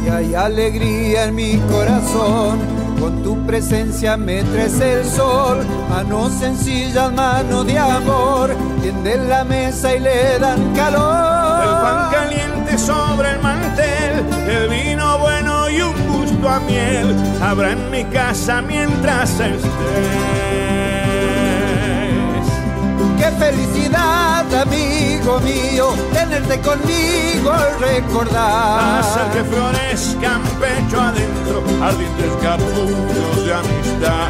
Y hay alegría en mi corazón, con tu presencia me traes el sol, manos sencillas, manos de amor, tienden la mesa y le dan calor. El pan caliente sobre el mantel, el vino bueno y un gusto a miel, habrá en mi casa mientras estés. Qué felicidad, amigo mío, tenerte conmigo y recordar. Hacer que florezcan pecho adentro, ardientes capullos de amistad.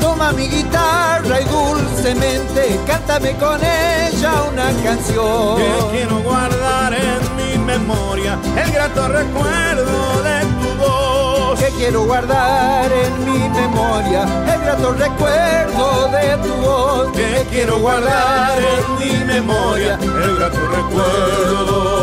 Toma mi guitarra y dulcemente cántame con ella una canción. Que quiero guardar en mi memoria el grato recuerdo de tu voz. Que quiero guardar en mi memoria el grato recuerdo de tu voz. Que quiero guardar en mi memoria el grato recuerdo